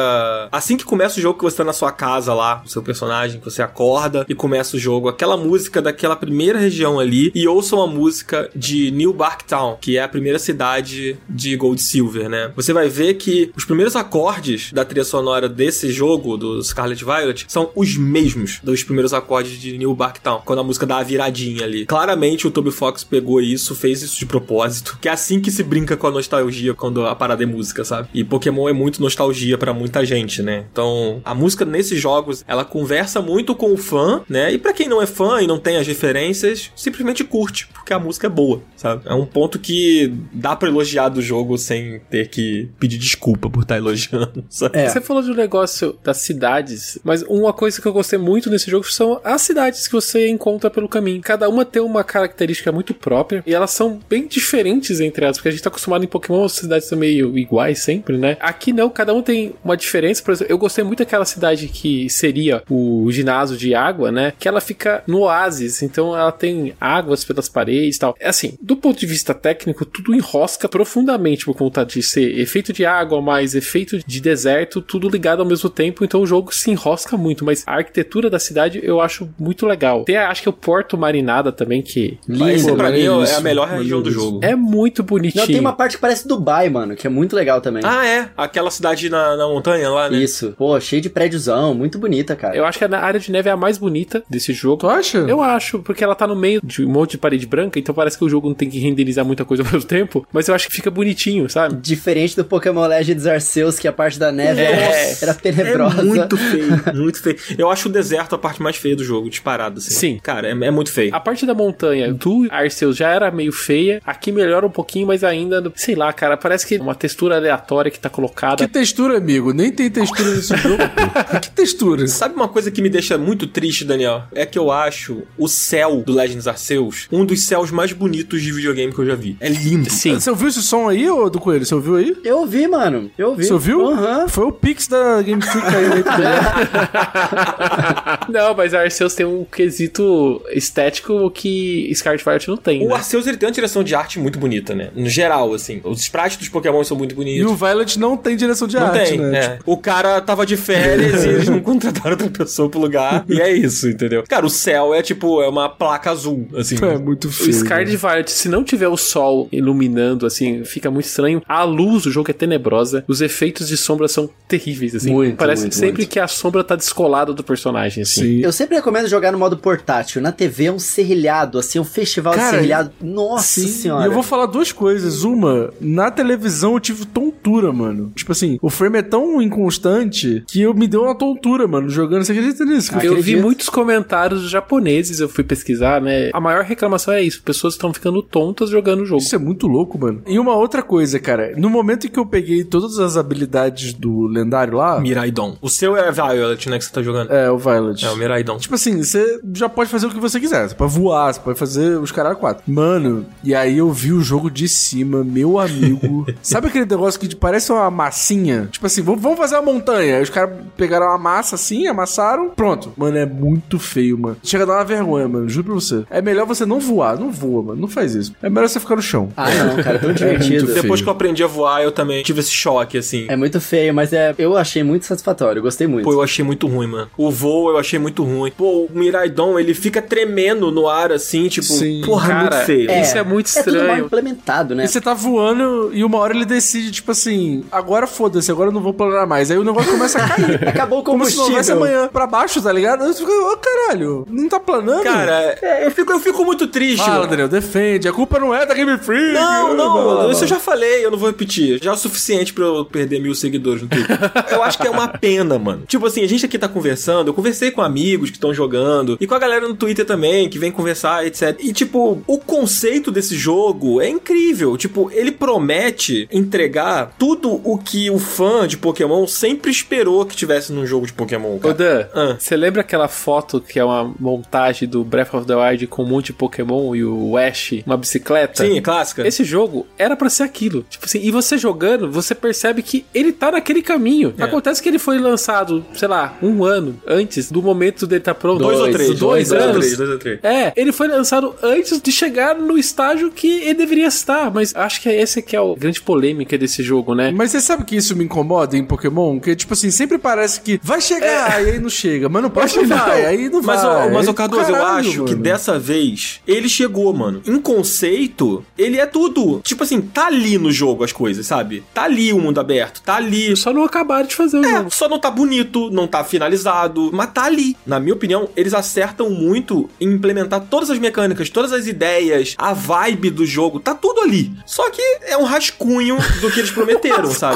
assim que começa o jogo que você tá na sua casa lá, o seu personagem, que você acorda e começa o jogo, aquela música daquela primeira região ali, e ouçam a música de New Bark Town, que é a primeira primeira cidade de Gold Silver, né? Você vai ver que os primeiros acordes da trilha sonora desse jogo, do Scarlet Violet, são os mesmos dos primeiros acordes de New Barktown, quando a música dá a viradinha ali. Claramente o Toby Fox pegou isso, fez isso de propósito, que é assim que se brinca com a nostalgia quando a parada é música, sabe? E Pokémon é muito nostalgia para muita gente, né? Então, a música nesses jogos, ela conversa muito com o fã, né? E para quem não é fã e não tem as referências, simplesmente curte, porque a música é boa, sabe? É um ponto que dá para elogiar do jogo sem ter que pedir desculpa por estar elogiando, sabe? É. Você falou de um negócio das cidades, mas uma coisa que eu gostei muito nesse jogo são as cidades que você encontra pelo caminho. Cada uma tem uma característica muito própria e elas são bem diferentes entre elas, porque a gente tá acostumado em Pokémon, as cidades são meio iguais sempre, né? Aqui não, cada um tem uma diferença. Por exemplo, eu gostei muito daquela cidade que seria o ginásio de água, né? Que ela fica no oásis, então ela tem águas pelas paredes e tal. É assim, do ponto de vista técnico, tudo enrosca profundamente por conta de ser efeito de água mais efeito de deserto, tudo ligado ao mesmo tempo, então o jogo se enrosca muito, mas a arquitetura da cidade eu acho muito legal. Tem, acho que o Porto Marinada também, que Lindo. pra mim, é a maneiríssimo, melhor região do jogo. é muito bonitinho. Não, tem uma parte que parece Dubai, mano, que é muito legal também. Ah, é? Aquela cidade na, na montanha lá, né? Isso. Pô, cheio de prédiozão, muito bonita, cara. Eu acho que a área de neve é a mais bonita desse jogo. Tu acha? Eu acho, porque ela tá no meio de um monte de parede branca, então parece que o jogo não tem que renderizar muita coisa ao mesmo tempo, mas eu acho que fica bonitinho, sabe? Diferente do Pokémon Legends Arceus, que a parte da neve É. era tenebrosa. É muito feio, muito feio. Eu acho o deserto a parte mais feia do jogo, disparado, assim. Sim. Cara, é, é muito feio. A parte da montanha do Arceus já era meio feia, aqui melhora um pouquinho, mas ainda, sei lá, cara, parece que é uma textura aleatória que tá colocada. Que textura, amigo? Nem tem textura nesse jogo. que textura? Sabe uma coisa que me deixa muito triste, Daniel? É que eu acho o céu do Legends Arceus um dos céus mais bonitos de videogame que eu já vi. É lindo. Sim. Você ouviu esse som aí, ô do Coelho? Você ouviu aí? Eu ouvi, mano. Eu ouvi. Você ouviu? Aham. Foi o Pix da Game Freak aí. né? Não, mas a Arceus tem um quesito estético que Scarlet Violet não tem, O né? Arceus ele tem uma direção de arte muito bonita, né? No geral, assim. Os sprites dos Pokémon são muito e bonitos. o Violet não tem direção de Não arte, tem, né? é. O cara tava de férias e eles não contrataram outra pessoa pro lugar. E é isso, entendeu? Cara, o céu é tipo, é uma placa azul, assim. Tipo, é muito O feio. Scarlet Violet, se não tiver o sol iluminando, assim, fica muito estranho. A luz do jogo é tenebrosa. Os efeitos de sombra são terríveis, assim. Muito, Parece muito, sempre muito. que a sombra tá descolada do personagem, assim. Sim. Eu sempre recomendo jogar no modo portátil. Na TV é um serrilhado, assim, um festival Cara, de serrilhado. Nossa Sim, senhora. E eu vou falar duas coisas. Uma, na televisão eu tive tontura, mano. Tipo assim, o frame é tão inconstante que eu me deu uma tontura, mano, jogando. Você acredita nisso? cara? Eu vi muitos comentários japoneses, eu fui pesquisar, né? A maior reclamação é isso: pessoas estão ficando tontas jogando o jogo. Isso é muito louco, mano. E uma outra coisa, cara. No momento em que eu peguei todas as habilidades do lendário lá. Miraidon. O seu é Violet, né, que você tá jogando. É, o Violet. É, o Miraidon. Tipo assim, você já pode fazer o que você quiser. Você pode voar, você pode fazer os caralho quatro. Mano, e aí eu vi o jogo de cima, meu amigo. Sabe aquele negócio que parece uma massinha? Tipo assim, vamos vamos fazer uma montanha. Aí os caras pegaram uma massa assim, amassaram, pronto. Mano, é muito feio, mano. Chega a dar uma vergonha, mano. Juro pra você. É melhor você não voar. Não voa, mano. Não faz isso. É melhor você ficar no chão. Ah, não, cara, tão divertido. muito Depois que eu aprendi a voar, eu também tive esse choque, assim. É muito feio, mas é, eu achei muito satisfatório. Gostei muito. Pô, eu achei muito ruim, mano. O voo eu achei muito ruim. Pô, o Miraidon, ele fica tremendo no ar, assim, tipo, Sim. porra, é muito Cara, feio. Isso é muito É tudo mal estranho. implementado, né? E você tá voando e uma hora ele decide, tipo assim, agora foda-se, agora eu não vou planar mais. Aí o negócio começa a cair. Acabou o Como se não houvesse combustível. amanhã pra baixo, tá ligado? Aí você fica, ô caralho, não tá planando? Cara, é, eu, fico, eu fico muito triste, Fala, mano. Daniel, defende. A culpa não é da Game Freak. Não, não, isso eu já falei, eu não vou repetir. Já é o suficiente pra eu perder mil seguidores no Twitter. eu acho que é uma pena, mano. Tipo assim, a gente aqui tá conversando, eu conversei com amigos que estão jogando, e com a galera no Twitter também, que vem conversar, etc. E, tipo, o conceito desse jogo é incrível. Tipo, ele promete entregar tudo o que o fã de Pokémon sempre esperou que tivesse num jogo de Pokémon, Ô cara. Dan, Ah. você lembra aquela foto que é uma montagem do Breath of the Wild com um monte de Pokémon e o Ash, uma bicicleta? Sim, é clássica. Esse jogo era pra ser aquilo. Tipo assim, e você jogando, você percebe que ele tá naquele caminho. É. Acontece que ele foi lançado, sei lá, um ano antes do momento dele tá pronto. Dois, ou três. Dois, dois ou anos. três, dois ou três. É, ele foi lançado antes de chegar no estágio que ele deveria estar, mas acho que é esse que é a grande polêmica desse jogo, né? Mas você sabe que isso me incomoda em Pokémon? Que, tipo assim, sempre parece que vai chegar, e aí não chega. Mas no próximo vai, aí não Mas, vai. ó, mas o Cardoso, eu caralho, acho que mano. dessa vez ele chegou, mano. Em conceito, ele é tudo. Tipo assim, tá ali no jogo as coisas, sabe? Tá ali o mundo aberto, tá ali. Só não acabaram de fazer o É, jogo. só não tá bonito, não tá finalizado, mas tá ali. Na minha opinião, eles acertam muito em implementar todas as mecânicas, todas as ideias, a vibe do jogo, tá tudo ali. Só que é um rascunho do que eles prometeram, sabe?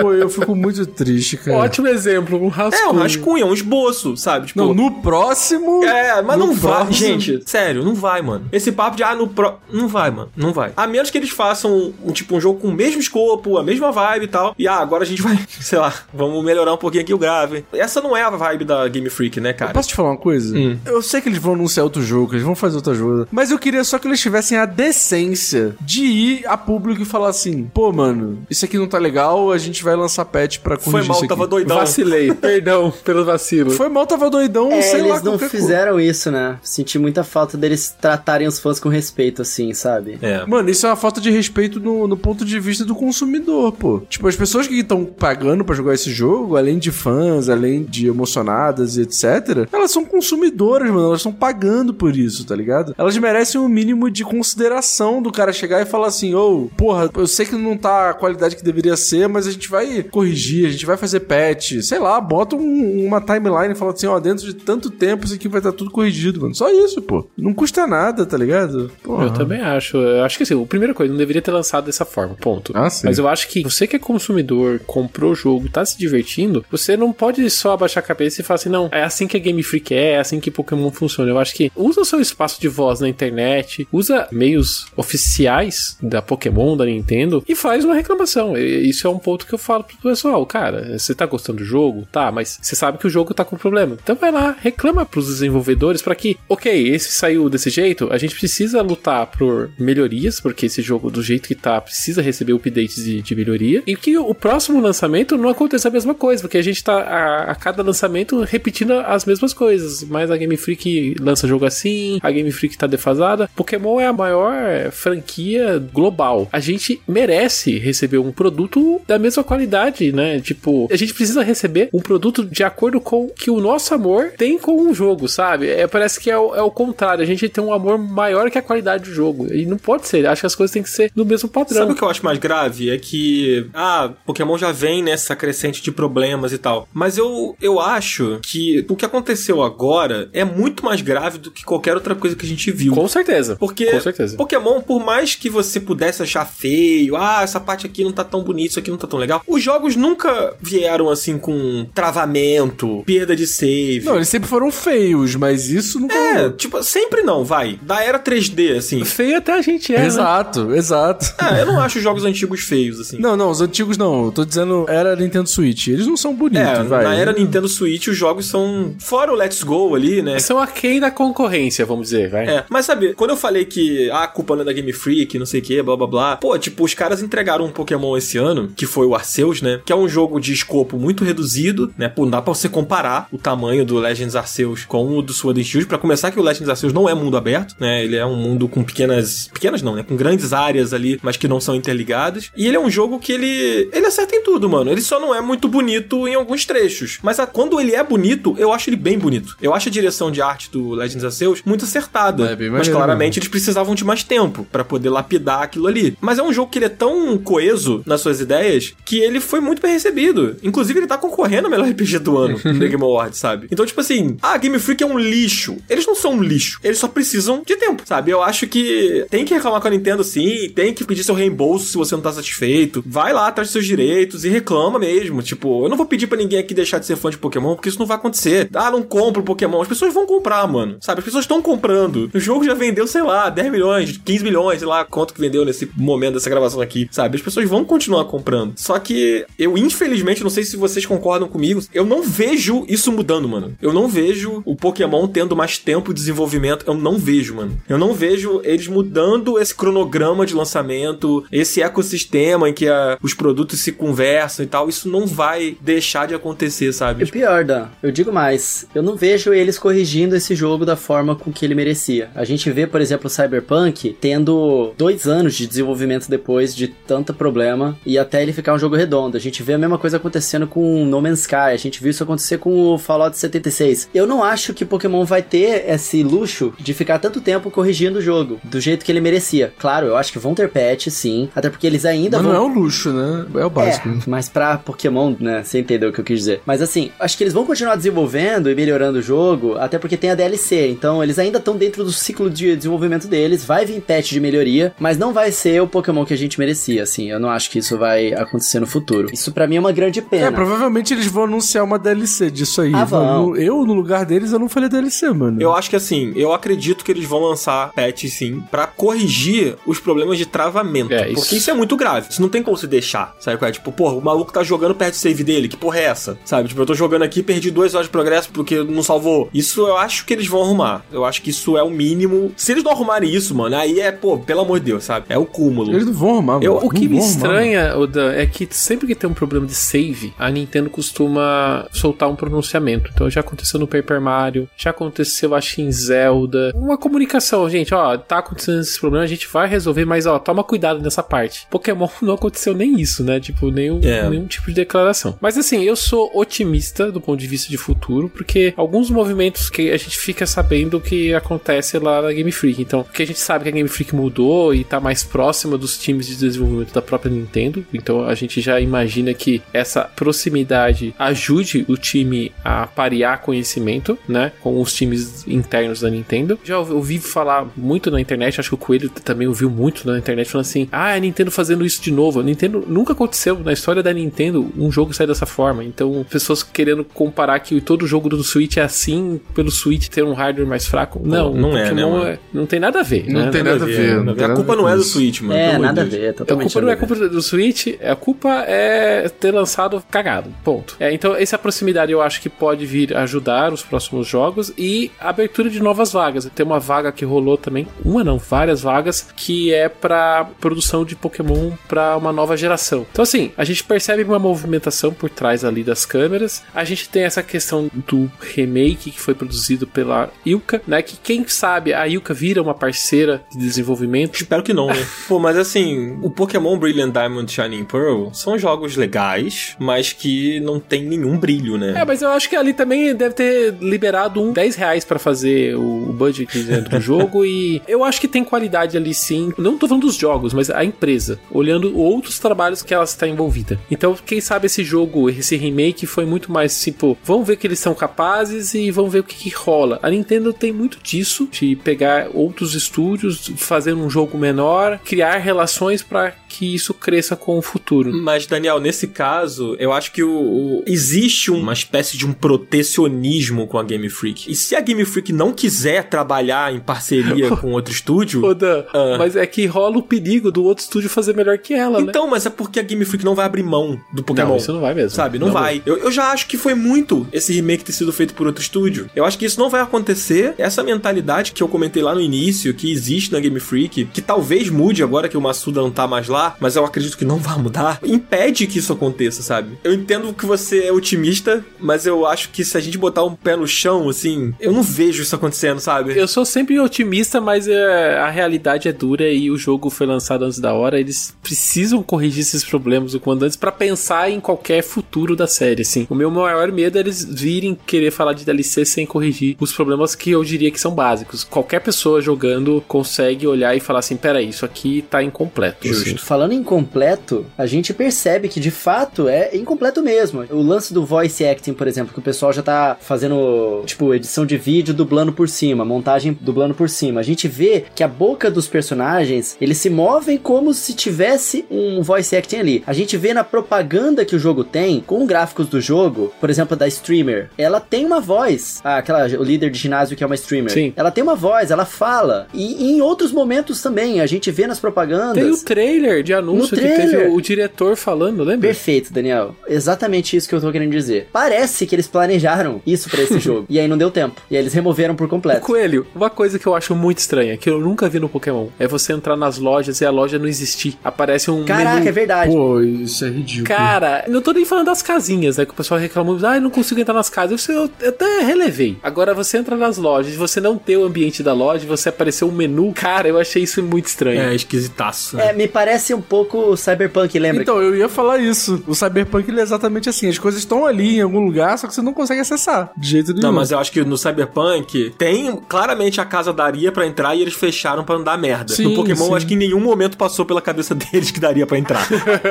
Pô, eu fico muito triste, cara. Ótimo exemplo, um rascunho. É um rascunho, é um esboço, sabe? Tipo, Não, no próximo. É, mas não vai, próximo- gente. Sério, não vai, mano. Esse papo de ah, no pro. Não vai, mano. Não vai. A menos que eles façam um tipo um jogo com o mesmo escopo, a mesma vibe e tal. E ah, agora a gente vai, sei lá, vamos melhorar um pouquinho aqui o grave. Essa não é a vibe da Game Freak, né, cara? Posso te falar uma coisa? Hum. Eu sei que eles vão anunciar outro jogo, que eles vão fazer outra jogo. Mas eu queria só que eles tivessem a decência de ir a público e falar assim: pô, mano, isso aqui não tá legal, a gente vai lançar patch pra corrigir Foi mal, isso aqui. tava doidão. Vacilei. Perdão pelo vacilo. Foi mal, tava doidão, É, sei lá. eles não fizeram isso, né? Senti muita falta deles tratarem os fãs com respeito, assim, sabe? É. coisa. Mano, isso é uma falta de respeito no, no ponto de vista do consumidor, pô. Tipo, as pessoas que estão pagando pra jogar esse jogo, além de fãs, além de emocionadas e etc., elas são consumidoras, mano. Elas estão pagando por isso, tá ligado? Elas merecem um mínimo de consideração do cara chegar e falar assim: ô, porra, eu sei que não tá a qualidade que deveria ser, mas a gente vai corrigir, a gente vai fazer patch. Sei lá, bota um- uma timeline e fala assim: ó, dentro de tanto tempo isso aqui vai estar tudo corrigido, mano. Só isso, pô. Não custa nada, tá ligado? Porra. Eu também acho. Eu acho que assim, a primeira coisa, não deveria ter lançado dessa forma, ponto. Ah. Mas eu acho que você que é consumidor, comprou o jogo, tá se divertindo, você não pode só abaixar a cabeça e falar assim, não, é assim que a Game Freak é, é assim que Pokémon funciona. Eu acho que usa o seu espaço de voz na internet, usa meios oficiais da Pokémon, da Nintendo, e faz uma reclamação. E Isso é um ponto que eu falo pro pessoal, cara, você tá gostando do jogo? Tá, mas você sabe que o jogo tá com problema. Então vai lá, reclama pros desenvolvedores para que, ok, esse saiu desse jeito, a gente precisa lutar por melhorias, porque esse jogo, do jeito que tá, precisa receber updates de, de melhoria, e que o próximo lançamento não aconteça a mesma coisa, porque a gente tá a, a cada lançamento repetindo as mesmas coisas. Mas a Game Freak lança jogo assim, a Game Freak tá defasada. Pokémon é a maior franquia global. A gente merece receber um produto da mesma qualidade, né? Tipo, a gente precisa receber um produto de acordo com que o nosso amor tem com o jogo, sabe? É, parece que é o, é o contrário. A gente tem um amor maior que a qualidade do jogo. E não pode ser. Acho que as coisas têm que ser no mesmo padrão. Sabe o que eu acho mais grave? É que, ah, Pokémon já vem nessa crescente de problemas e tal. Mas eu, eu acho que o que aconteceu agora é muito mais grave do que qualquer outra coisa que a gente viu. Com certeza. Porque Com certeza. Pokémon, por mais que você pudesse achar feio, ah, essa parte aqui não tá tão bonita, isso aqui não tá tão legal, os jogos nunca vieram assim com travamento, perda de save. Não, eles sempre foram feios, mas isso não É, tipo, sempre não, vai. Da era 3D, assim. Feio até a gente é, né? Exato, exato. Ah, eu não acho os jogos antigos feios, assim. Não, não, os antigos não. Eu tô dizendo era Nintendo Switch. Eles não são bonitos, É, vai. na era Nintendo Switch os jogos são. Fora o Let's Go ali, né? São aquém da concorrência, vamos dizer, vai. É, mas sabe, quando eu falei que ah, a culpa não é da Game Freak, não sei o que, blá blá blá. Pô, tipo, os caras entregaram um Pokémon esse ano, que foi o Arceus, né? Que é um jogo de escopo muito reduzido, né? Pô, não dá pra você comparar o tamanho do Legends Arceus com o do Sword and Shield. Pra começar, que o Legends Arceus não é mundo aberto, né? Ele é um mundo com pequenas. Pequenas não, né? Com grandes áreas ali, mas que não são interligadas. E ele é um jogo que ele. Ele acerta em tudo, mano. Ele só não é muito bonito em alguns trechos. Mas a- quando ele é bonito, eu acho ele bem bonito. Eu acho a direção de arte do Legends Arceus muito acertada. É, mas maneiro claramente eles precisavam de mais tempo pra poder lapidar aquilo ali. Mas é um jogo que ele é tão coeso nas suas ideias que ele foi muito bem recebido. Inclusive, ele tá concorrendo ao melhor RPG do ano no Game Awards, sabe? Então, tipo assim, ah, Game Freak é um lixo. Eles não são um lixo. Eles só precisam de tempo, sabe? Eu acho que tem que reclamar com a Nintendo sim, tem que pedir seu reembolso se você não tá satisfeito. Vai lá atrás dos seus direitos e reclama mesmo. Tipo, eu não vou pedir pra ninguém aqui deixar de ser fã de Pokémon, porque isso não vai acontecer. Ah, não compro Pokémon. As pessoas vão comprar, mano. Sabe? As pessoas estão comprando. O jogo já vendeu, sei lá, 10 milhões, 15 milhões, sei lá quanto que vendeu nesse momento dessa gravação aqui, sabe? As pessoas vão continuar comprando. Só que eu, infelizmente, não sei se vocês concordam comigo, eu não vejo isso mudando, mano. Eu não vejo o Pokémon tendo mais tempo de desenvolvimento. Eu não vejo, mano. Eu não vejo eles mudando esse cronograma de lançamento, esse ecossistema em que a- os produtos se conversam e tal. Isso não vai deixar de acontecer, sabe? E pior, Dan, eu digo mais, eu não vejo eles corrigindo esse jogo da forma com que ele merecia. A gente vê, por exemplo, o Cyberpunk tendo dois anos de desenvolvimento depois de tanto problema e até ele ficar um jogo redondo. A gente vê a mesma coisa acontecendo com No Man's Sky, a gente viu isso acontecer com o Fallout 76. Eu não acho que Pokémon vai ter esse luxo de ficar tanto tempo corrigindo o jogo, do jeito que ele merecia. Merecia. Claro, eu acho que vão ter patch, sim. Até porque eles ainda Mas vão. não é um luxo, né? É o básico. É, mas pra Pokémon, né? Você entendeu o que eu quis dizer. Mas assim, acho que eles vão continuar desenvolvendo e melhorando o jogo, até porque tem a DLC. Então, eles ainda estão dentro do ciclo de desenvolvimento deles. Vai vir patch de melhoria, mas não vai ser o Pokémon que a gente merecia, assim. Eu não acho que isso vai acontecer no futuro. Isso pra mim é uma grande É, pena. provavelmente eles vão anunciar uma DLC disso aí. Ah, vão. Eu, no lugar deles, eu não falei DLC, mano. Eu acho que assim, eu acredito que eles vão lançar patch sim, pra corrigir os problemas de travamento. É, isso. Porque isso é muito grave. Isso não tem como se deixar, sabe? qual é? Tipo, porra, o maluco tá jogando perto do save dele, que porra é essa? Sabe? Tipo, eu tô jogando aqui, perdi duas horas de progresso porque não salvou. Isso eu acho que eles vão arrumar. Eu acho que isso é o mínimo. Se eles não arrumarem isso, mano, aí é, pô, pelo amor de Deus, sabe? É o cúmulo. Eles não vão arrumar, Eu- mano. O que me estranha, Odan, é que sempre que tem um problema de save, a Nintendo costuma soltar um pronunciamento. Então já aconteceu no Paper Mario, já aconteceu, acho que em Zelda. Uma comunicação, gente, ó, tá acontecendo esse problema, a gente vai resolver, mas ó, toma cuidado nessa parte. Pokémon não aconteceu nem isso, né? Tipo, nenhum, É. nenhum tipo de declaração. Mas assim, eu sou otimista do ponto de vista de futuro, porque alguns movimentos que a gente fica sabendo que acontece lá na Game Freak. Então, porque a gente sabe que a Game Freak mudou e tá mais próxima dos times de desenvolvimento da própria Nintendo. Então a gente já imagina que essa proximidade ajude o time a parear conhecimento, né? Com os times internos da Nintendo. Já ouvi falar muito na internet, acho que o Coelho também ouviu muito na internet, falando assim: ah, a Nintendo fazendo isso de novo. A Nintendo nunca aconteceu na história da Nintendo um jogo sair dessa forma. Então, pessoas querendo comparar que todo jogo do Switch é assim, pelo Switch ter um hardware mais fraco. Não, não é, né, mano? não tem nada a ver. Não né? tem nada a ver. Não, não a nada culpa a ver não é do. Switch, mano. É, nada a ver, A totalmente. culpa não é nada a culpa do Switch, a culpa é ter lançado cagado. Ponto. É, então, essa proximidade eu acho que pode vir ajudar os próximos jogos e a abertura de novas vagas. Tem uma vaga que rolou também, uma não, várias vagas, que é pra produção de Pokémon pra uma nova geração. Então, assim, a gente percebe uma movimentação por trás ali das câmeras. A gente tem essa questão do remake que foi produzido pela Ilka, né? Que quem sabe a Ilka vira uma parceira de desenvolvimento. Espero que não, né? Pô, mas assim, o Pokémon Brilliant Diamond Shining Pearl são jogos legais, mas que não tem nenhum brilho, né? É, mas eu acho que ali também deve ter liberado um 10 reais pra fazer o o budget dentro do jogo e eu acho que tem qualidade ali sim. Não tô falando dos jogos, mas a empresa, olhando outros trabalhos que ela está envolvida. Então, quem sabe esse jogo, esse remake foi muito mais tipo, vamos ver que eles são capazes e vamos ver o que, que rola. A Nintendo tem muito disso, de pegar outros estúdios, fazer um jogo menor, criar relações pra que isso cresça com o futuro. Mas, Daniel, nesse caso, eu acho que o, o- existe uma espécie de um protecionismo com a Game Freak. E se a Game Freak não quiser trabalhar em parceria com outro estúdio. Ô, Dan, Ah. mas é que rola o perigo do outro estúdio fazer melhor que ela, né? Então, mas é porque a Game Freak não vai abrir mão do Pokémon. Não, isso não vai mesmo. Sabe, não, vai. Eu, eu já acho que foi muito esse remake ter sido feito por outro estúdio. Eu acho que isso não vai acontecer. Essa mentalidade que eu comentei lá no início, que existe na Game Freak, que talvez mude agora que o Massuda não tá mais lá, mas eu acredito que não vai mudar, impede que isso aconteça, sabe? Eu entendo que você é otimista, mas eu acho que se a gente botar um pé no chão, assim, eu não vejo isso acontecendo, sabe? Eu sou sempre otimista, mas é, a realidade é dura e o jogo foi lançado antes da hora. Eles precisam corrigir esses problemas o quanto antes pra pensar em qualquer futuro da série, assim. O meu maior medo é eles virem querer falar de DLC sem corrigir os problemas que eu diria que são básicos. Qualquer pessoa jogando consegue olhar e falar assim, peraí, isso aqui tá incompleto. assim. Falando incompleto, a gente percebe que de fato é incompleto mesmo. O lance do voice acting, por exemplo, que o pessoal já tá fazendo, tipo, edição de vídeo dublando por cima, montagem dublando por cima. A gente vê que a boca dos personagens, eles se movem como se tivesse um voice acting ali. A gente vê na propaganda que o jogo tem, com gráficos do jogo, por exemplo, da streamer, ela tem uma voz. Ah, aquela, o líder de ginásio que é uma streamer. Sim. Ela tem uma voz, ela fala. E, e em outros momentos também, a gente vê nas propagandas. Tem o trailer de anúncio No que teve trailer. o, o diretor falando, lembra? Perfeito, Daniel. Exatamente isso que eu tô querendo dizer. Parece que eles planejaram isso pra esse jogo. E aí não deu tempo. E aí eles removeram por completo. Coelho, uma coisa que eu acho muito estranha, que eu nunca vi no Pokémon, é você entrar nas lojas e a loja não existir. Aparece um Caraca, menu é verdade. Pô, isso é ridículo. Cara, não tô nem falando das casinhas, né? Que o pessoal reclamou, ah, eu não consigo entrar nas casas. Isso eu até relevei. Agora, você entra nas lojas, você não ter o ambiente da loja, você aparecer um menu, cara, eu achei isso muito estranho. É, esquisitaço. né? É, me parece um pouco Cyberpunk, lembra? Então, eu ia falar isso. O Cyberpunk ele é exatamente assim. As coisas estão ali em algum lugar, só que você não consegue acessar. De jeito nenhum. Não, mas eu acho que no Cyberpunk tem claramente a casa daria pra entrar e eles fecharam pra não dar merda. Sim, no Pokémon, sim. acho que em nenhum momento passou pela cabeça deles que daria pra entrar.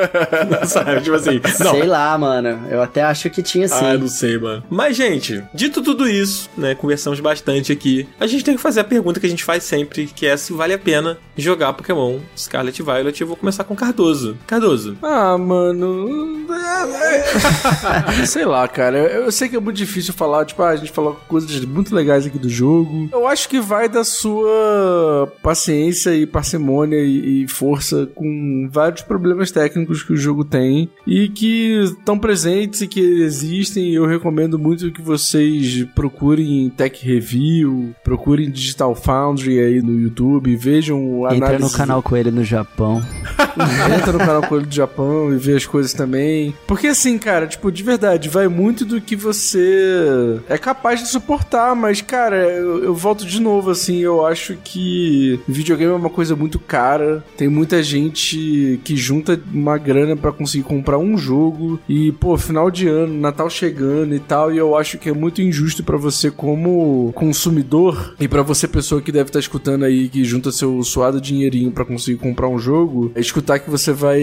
Sabe? Tipo assim, não. Sei lá, mano. Eu até acho que tinha sim. Ah, não sei, mano. Mas, gente, dito tudo isso, né, conversamos bastante aqui, a gente tem que fazer a pergunta que a gente faz sempre, que é se vale a pena jogar Pokémon Scarlet e Violet. Eu vou começar com Cardoso. Cardoso. Ah, mano. é, é. Sei lá, cara. Eu, eu sei que é muito difícil falar. Tipo, ah, a gente falou coisas muito legais aqui do jogo. Eu acho que vai da sua paciência e parcimônia e, e força com vários problemas técnicos que o jogo tem e que estão presentes e que existem. Eu recomendo muito que vocês procurem Tech Review, procurem Digital Foundry aí no YouTube, vejam Entra análise no canal Coelho no Japão. Entra no canal Coelho do Japão e vê as coisas também. Porque assim, cara, tipo, de verdade, vai muito do que você é capaz de suportar, mas, cara, eu, eu volto de novo, assim, eu acho que videogame é uma coisa muito cara. Tem muita gente que junta uma grana pra conseguir comprar um jogo e, pô, final de ano, Natal chegando e tal, e eu acho que é muito injusto pra você como consumidor e pra você pessoa que deve estar escutando aí que junta seu suado dinheirinho pra conseguir comprar um jogo, é escutar que você vai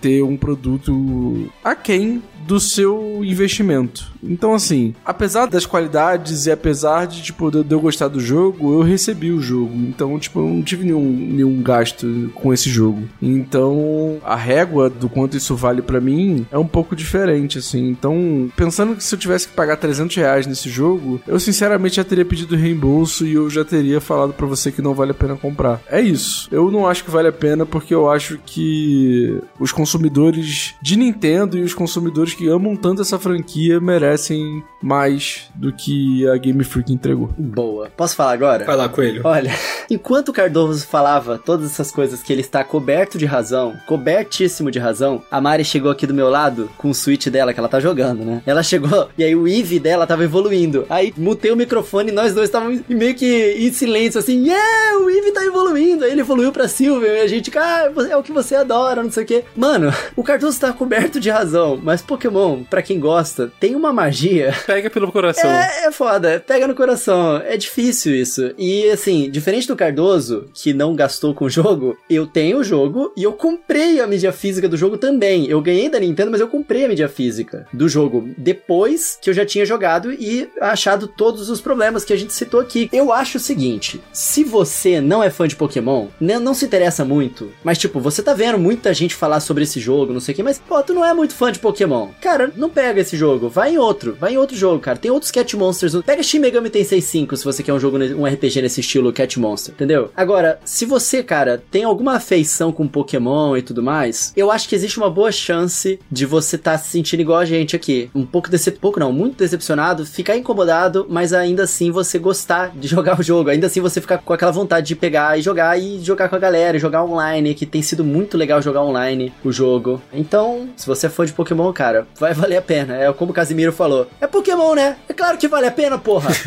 ter um produto aquém do seu investimento. Então, assim, apesar das qualidades e apesar de, tipo, de eu gostar do jogo, eu recebi o jogo. Então, tipo, eu não tive nenhum, nenhum gasto com esse jogo. Então, a régua do quanto isso vale pra mim é um pouco diferente, assim. Então, pensando que se eu tivesse que pagar 300 reais nesse jogo, eu sinceramente já teria pedido reembolso e eu já teria falado pra você que não vale a pena comprar. É isso. Eu não acho que vale a pena porque eu acho que os consumidores de Nintendo e os consumidores que amam tanto essa franquia merecem mais do que a Game Freak entregou. Boa. Posso falar agora? Vai lá, Coelho. Olha, enquanto o Cardoso falava todas essas coisas que ele está coberto de razão, cobertíssimo de razão, a Mari chegou aqui do meu lado com o Switch dela que ela tá jogando, né? Ela chegou e aí o Eevee dela tava evoluindo. Aí mutei o microfone e nós dois estávamos meio que em silêncio, assim, yeah, o Eevee tá evoluindo. Aí ele evoluiu pra Silver e a gente, ah, é o que você adora, não sei o quê. Mano, o Cardoso tá coberto de razão, mas Pokémon, pra quem gosta, tem uma magia Pega pelo coração. é, é foda, pega no coração. É difícil isso. E assim, diferente do Cardoso, que não gastou com o jogo, eu tenho o jogo e eu comprei a mídia física do jogo também. Eu ganhei da Nintendo, mas eu comprei a mídia física do jogo depois que eu já tinha jogado e achado todos os problemas que a gente citou aqui. Eu acho o seguinte: se você não é fã de Pokémon, né, não se interessa muito, mas tipo, você tá vendo muita gente falar sobre esse jogo, não sei o que, mas pô, tu não é muito fã de Pokémon. Cara, não pega esse jogo, vai em outro, vai em outro jogo, cara. Tem outros Cat Monsters. Pega Shin Megami Tensei 5 se você quer um jogo, um RPG nesse estilo Cat Monster, entendeu? Agora, se você, cara, tem alguma afeição com Pokémon e tudo mais, eu acho que existe uma boa chance de você estar se sentindo igual a gente aqui. Um pouco pouco não, muito decepcionado, ficar incomodado, mas ainda assim você gostar de jogar o jogo. Ainda assim você ficar com aquela vontade de pegar e jogar e jogar com a galera, jogar online, que tem sido muito legal jogar online o jogo. Então, se você é fã de Pokémon, cara, vai valer a pena. É como o Casimiro falou. É Pokémon, né? É claro que vale a pena, porra.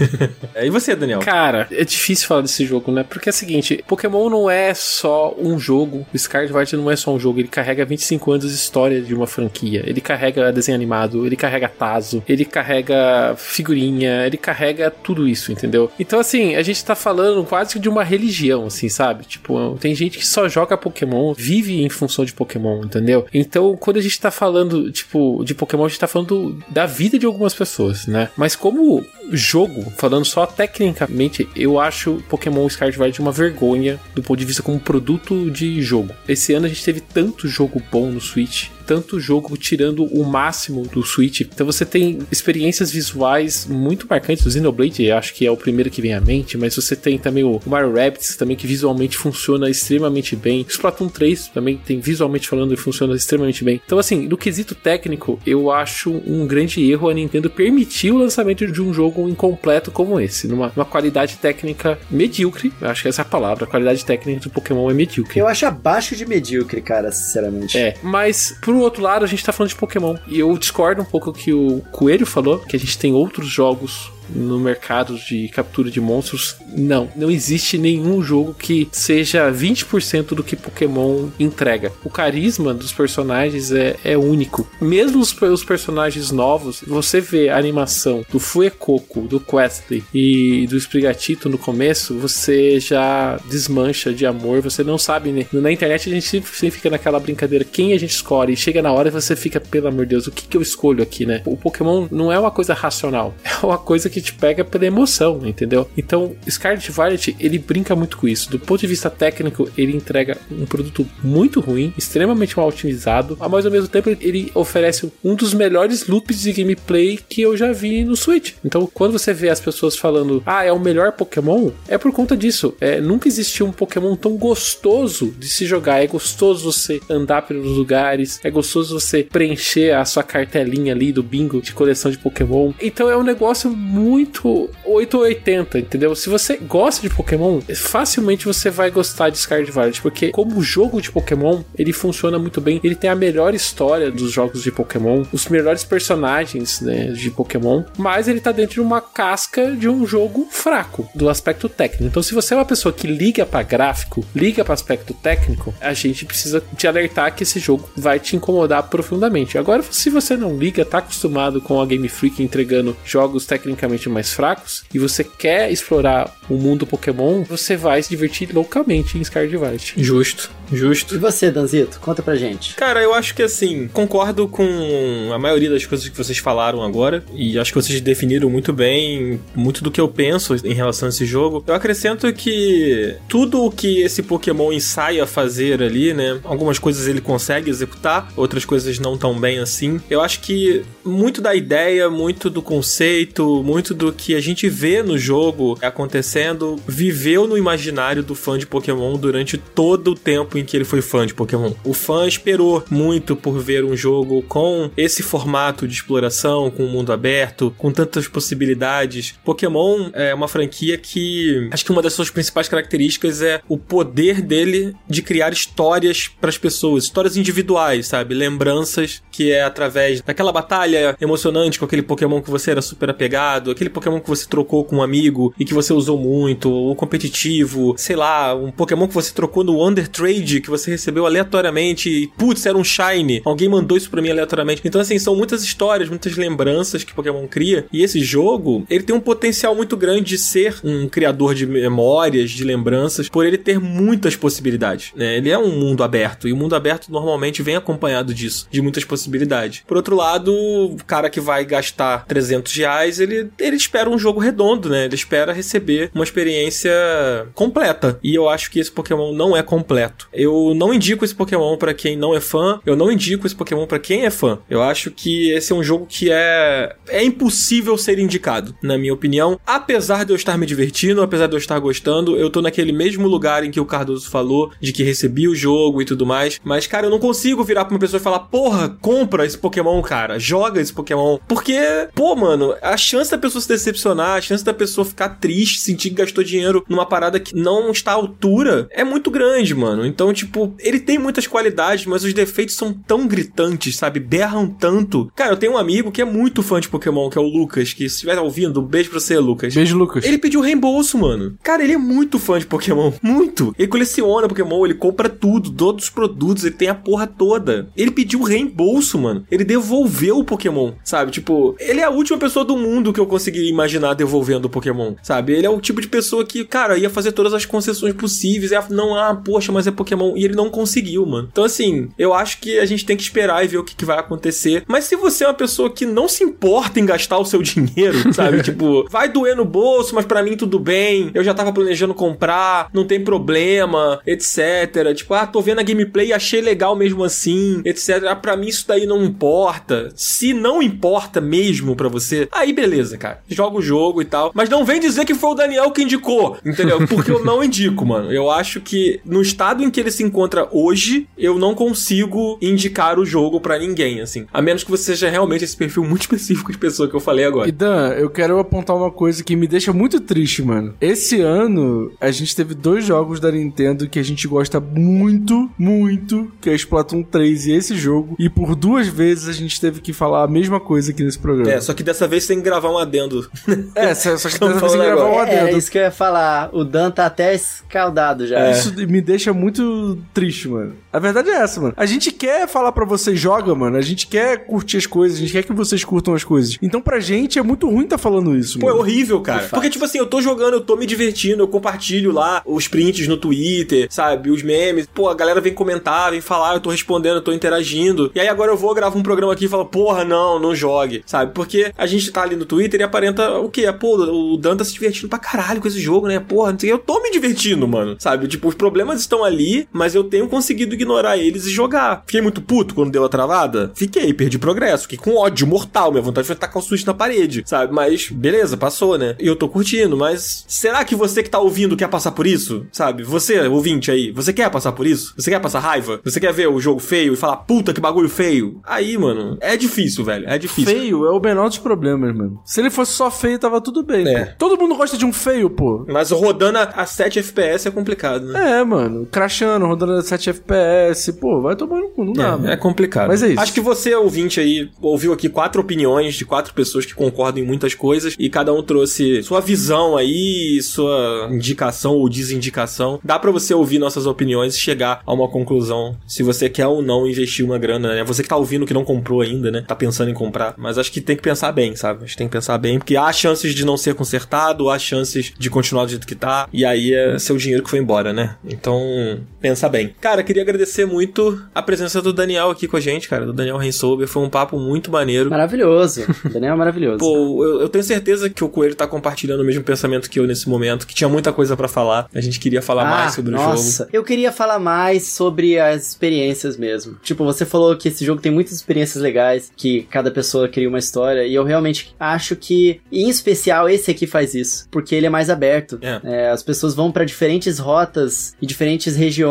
É, e você, Daniel? Cara, é difícil falar desse jogo, né? Porque é o seguinte, Pokémon não é só um jogo, o Scarlet Violet não é só um jogo, ele carrega 25 anos de história de uma franquia. Ele carrega desenho animado, ele carrega Tazo, ele carrega figurinha, ele carrega tudo isso, entendeu? Então, assim, a gente tá falando quase que de uma religião, assim, sabe? Tipo, tem gente que só joga Pokémon, vive em função de Pokémon, entendeu? Então, quando a gente tá falando, tipo, de Pokémon, a gente tá falando da vida de algumas pessoas, né? Mas como jogo, falando só tecnicamente, eu acho Pokémon Scarlet Violet uma vergonha do ponto de vista como produto de jogo. Esse ano a gente teve tanto jogo bom no Switch, tanto jogo tirando o máximo do Switch. Então você tem experiências visuais muito marcantes. O Xenoblade, acho que é o primeiro que vem à mente, mas você tem também o Mario Rabbids, também que visualmente funciona extremamente bem. Splatoon 3 também tem visualmente falando e funciona extremamente bem. Então assim, no quesito técnico, eu acho um grande erro a Nintendo permitir o lançamento de um jogo incompleto como esse, numa, numa qualidade técnica medíocre. Eu acho que essa é a palavra, a qualidade técnica do Pokémon é medíocre. eu acho abaixo de medíocre, cara, sinceramente. É, mas por outro lado, a gente tá falando de Pokémon. E eu discordo um pouco que o Coelho falou, que a gente tem outros jogos no mercado de captura de monstros, não, não existe nenhum jogo que seja 20% do que Pokémon entrega. O carisma dos personagens é, é único. Mesmo os, os personagens novos, você vê a animação do Fuecoco, do Questly e do Sprigatito no começo, você já desmancha de amor, você não sabe, né? Na internet a gente sempre fica naquela brincadeira, quem a gente escolhe, e chega na hora e você fica, pelo amor de Deus, o que, que eu escolho aqui, né? O Pokémon não é uma coisa racional, é uma coisa que te pega pela emoção, entendeu? Então, Scarlet Violet, ele brinca muito com isso. Do ponto de vista técnico, ele entrega um produto muito ruim, extremamente mal otimizado, mas ao mesmo tempo ele oferece um dos melhores loops de gameplay que eu já vi no Switch. Então, quando você vê as pessoas falando, ah, é o melhor Pokémon, é por conta disso. É, nunca existiu um Pokémon tão gostoso de se jogar. É gostoso você andar pelos lugares, é gostoso você preencher a sua cartelinha ali do bingo de coleção de Pokémon. Então é um negócio muito 880, entendeu? Se você gosta de Pokémon, facilmente você vai gostar de Scarlet Violet, porque como jogo de Pokémon, ele funciona muito bem. Ele tem a melhor história dos jogos de Pokémon, os melhores personagens né, de Pokémon, mas ele tá dentro de uma casca de um jogo fraco do aspecto técnico. Então, se você é uma pessoa que liga para gráfico, liga para aspecto técnico, a gente precisa te alertar que esse jogo vai te incomodar profundamente. Agora, se você não liga, tá acostumado com a Game Freak entregando jogos tecnicamente mais fracos e você quer explorar o mundo Pokémon, você vai se divertir loucamente em Scarlet Violet. Justo, justo. E você, Danzito? Conta pra gente. Cara, eu acho que assim, concordo com a maioria das coisas que vocês falaram agora, e acho que vocês definiram muito bem muito do que eu penso em relação a esse jogo. Eu acrescento que tudo o que esse Pokémon ensaia fazer ali, né? Algumas coisas ele consegue executar, outras coisas não tão bem assim. Eu acho que muito da ideia, muito do conceito, muito do que a gente vê no jogo acontecendo, viveu no imaginário do fã de Pokémon durante todo o tempo em que ele foi fã de Pokémon. O fã esperou muito por ver um jogo com esse formato de exploração, com o mundo aberto, com tantas possibilidades. Pokémon é uma franquia que acho que uma das suas principais características é o poder dele de criar histórias para as pessoas, histórias individuais, sabe? Lembranças que é através daquela batalha emocionante com aquele Pokémon que você era super apegado, aquele Pokémon que você trocou com um amigo e que você usou muito, ou competitivo, sei lá, um Pokémon que você trocou no Wonder Trade que você recebeu aleatoriamente e, putz, era um Shine, alguém mandou isso pra mim aleatoriamente. Então, assim, são muitas histórias, muitas lembranças que Pokémon cria, e esse jogo, ele tem um potencial muito grande de ser um criador de memórias, de lembranças, por ele ter muitas possibilidades, né? Ele é um mundo aberto, e o mundo aberto normalmente vem acompanhado disso, de muitas possibilidades. Por outro lado, o cara que vai gastar 300 reais, ele, ele espera um jogo redondo, né? Ele espera receber uma experiência completa. E eu acho que esse Pokémon não é completo. Eu não indico esse Pokémon para quem não é fã, eu não indico esse Pokémon para quem é fã. Eu acho que esse é um jogo que é é impossível ser indicado, na minha opinião. Apesar de eu estar me divertindo, apesar de eu estar gostando, eu tô naquele mesmo lugar em que o Cardoso falou, de que recebi o jogo e tudo mais. Mas, cara, eu não consigo virar pra uma pessoa e falar, porra, compra esse Pokémon, cara, joga esse Pokémon. Porque, pô, mano, a chance da pessoa se decepcionar, a chance da pessoa ficar triste, sentir que gastou dinheiro numa parada que não está à altura, é muito grande, mano. Então, tipo, ele tem muitas qualidades, mas os defeitos são tão gritantes, sabe? Berram tanto. Cara, eu tenho um amigo que é muito fã de Pokémon, que é o Lucas, que se estiver ouvindo, um beijo pra você, Lucas. Beijo, Lucas. Ele pediu reembolso, mano. Cara, ele é muito fã de Pokémon. Muito. Ele coleciona Pokémon, ele compra tudo, todos os produtos, ele tem a porra toda. Ele pediu reembolso, mano. Ele devolveu o Pokémon, sabe? Tipo, ele é a última pessoa do mundo que eu consegui imaginar devolvendo o Pokémon, sabe? Ele é o tipo de pessoa que, cara, ia fazer todas as concessões possíveis. Ia, não, ah, poxa, mas é Pokémon. E ele não conseguiu, mano. Então, assim, eu acho que a gente tem que esperar e ver o que, que vai acontecer. Mas se você é uma pessoa que não se importa em gastar o seu dinheiro, sabe? tipo, vai doer no bolso, mas para mim tudo bem. Eu já tava planejando comprar, não tem problema, etc. Tipo, ah, tô vendo a gameplay e achei legal mesmo assim, etc. Ah, pra mim isso daí não importa. Se não importa mesmo para você, aí beleza, cara. Joga o jogo e tal. Mas não vem dizer que foi o Daniel que indicou, entendeu? Porque eu não indico, mano. Eu acho que no estado em que que ele se encontra hoje, eu não consigo indicar o jogo pra ninguém, assim. A menos que você seja realmente esse perfil muito específico de pessoa que eu falei agora. E Dan, eu quero apontar uma coisa que me deixa muito triste, mano. Esse ano, a gente teve dois jogos da Nintendo que a gente gosta muito, muito, que é Splatoon 3 e esse jogo. E por duas vezes a gente teve que falar a mesma coisa aqui nesse programa. É, só que dessa vez você tem que gravar um adendo. É, só só que Estamos dessa vez tem que gravar um É, é adendo. isso que eu ia falar. O Dan tá até escaldado já. Isso me deixa muito triste, mano. A verdade é essa, mano. A gente quer falar pra vocês, joga, mano. A gente quer curtir as coisas, a gente quer que vocês curtam as coisas. Então pra gente é muito ruim tá falando isso, Pô, é mano. horrível, cara. Porque, tipo assim, eu tô jogando, eu tô me divertindo, eu compartilho lá os prints no Twitter, sabe? Os memes. Pô, a galera vem comentar, vem falar, eu tô respondendo, eu tô interagindo. E aí agora eu vou gravar um programa aqui e falo, porra, não, não jogue, sabe? Porque a gente tá ali no Twitter e aparenta o quê? Pô, o Dan tá se divertindo pra caralho com esse jogo, né? Porra, não sei o quê. eu tô me divertindo, mano, sabe? Tipo, os problemas estão ali, mas eu tenho conseguido ignorar eles e jogar. Fiquei muito puto quando deu a travada? Fiquei, perdi progresso, fiquei com ódio mortal, minha vontade foi tacar o switch na parede, sabe? Mas, beleza, passou, né? E eu tô curtindo, mas será que você que tá ouvindo quer passar por isso? Sabe? Você, ouvinte aí, você quer passar por isso? Você quer passar raiva? Você quer ver o jogo feio e falar, puta que bagulho feio? Aí, mano, é difícil, velho, é difícil. Feio é o menor dos problemas, mano. Se ele fosse só feio, tava tudo bem. É. Todo mundo gosta de um feio, pô. Mas rodando a, a 7 FPS é complicado, né? É, mano. Crashando, rodando a 7 FPS. Pô, vai tomar no cu, não dá, mano. É, é complicado. Mas é isso. Acho que você, ouvinte aí, ouviu aqui quatro opiniões de quatro pessoas que concordam em muitas coisas e cada um trouxe sua visão aí, sua indicação ou desindicação. Dá pra você ouvir nossas opiniões e chegar a uma conclusão se você quer ou não investir uma grana, né? Você que tá ouvindo que não comprou ainda, né? Tá pensando em comprar. Mas acho que tem que pensar bem, sabe? Acho que tem que pensar bem, porque há chances de não ser consertado, há chances de continuar do jeito que tá, e aí é seu dinheiro que foi embora, né? Então, pensa bem. Cara, queria agradecer muito a presença do Daniel aqui com a gente, cara, do Daniel Rensober. Foi um papo muito maneiro. Maravilhoso. O Daniel é maravilhoso. Pô, eu, eu tenho certeza que o Coelho tá compartilhando o mesmo pensamento que eu nesse momento, que tinha muita coisa pra falar. A gente queria falar mais sobre o Ah, nossa. jogo. Eu queria falar mais sobre as experiências mesmo. Tipo, você falou que esse jogo tem muitas experiências legais, que cada pessoa cria uma história, e eu realmente acho que, em especial, esse aqui faz isso, porque ele é mais aberto. É. É, as pessoas vão pra diferentes rotas e diferentes regiões,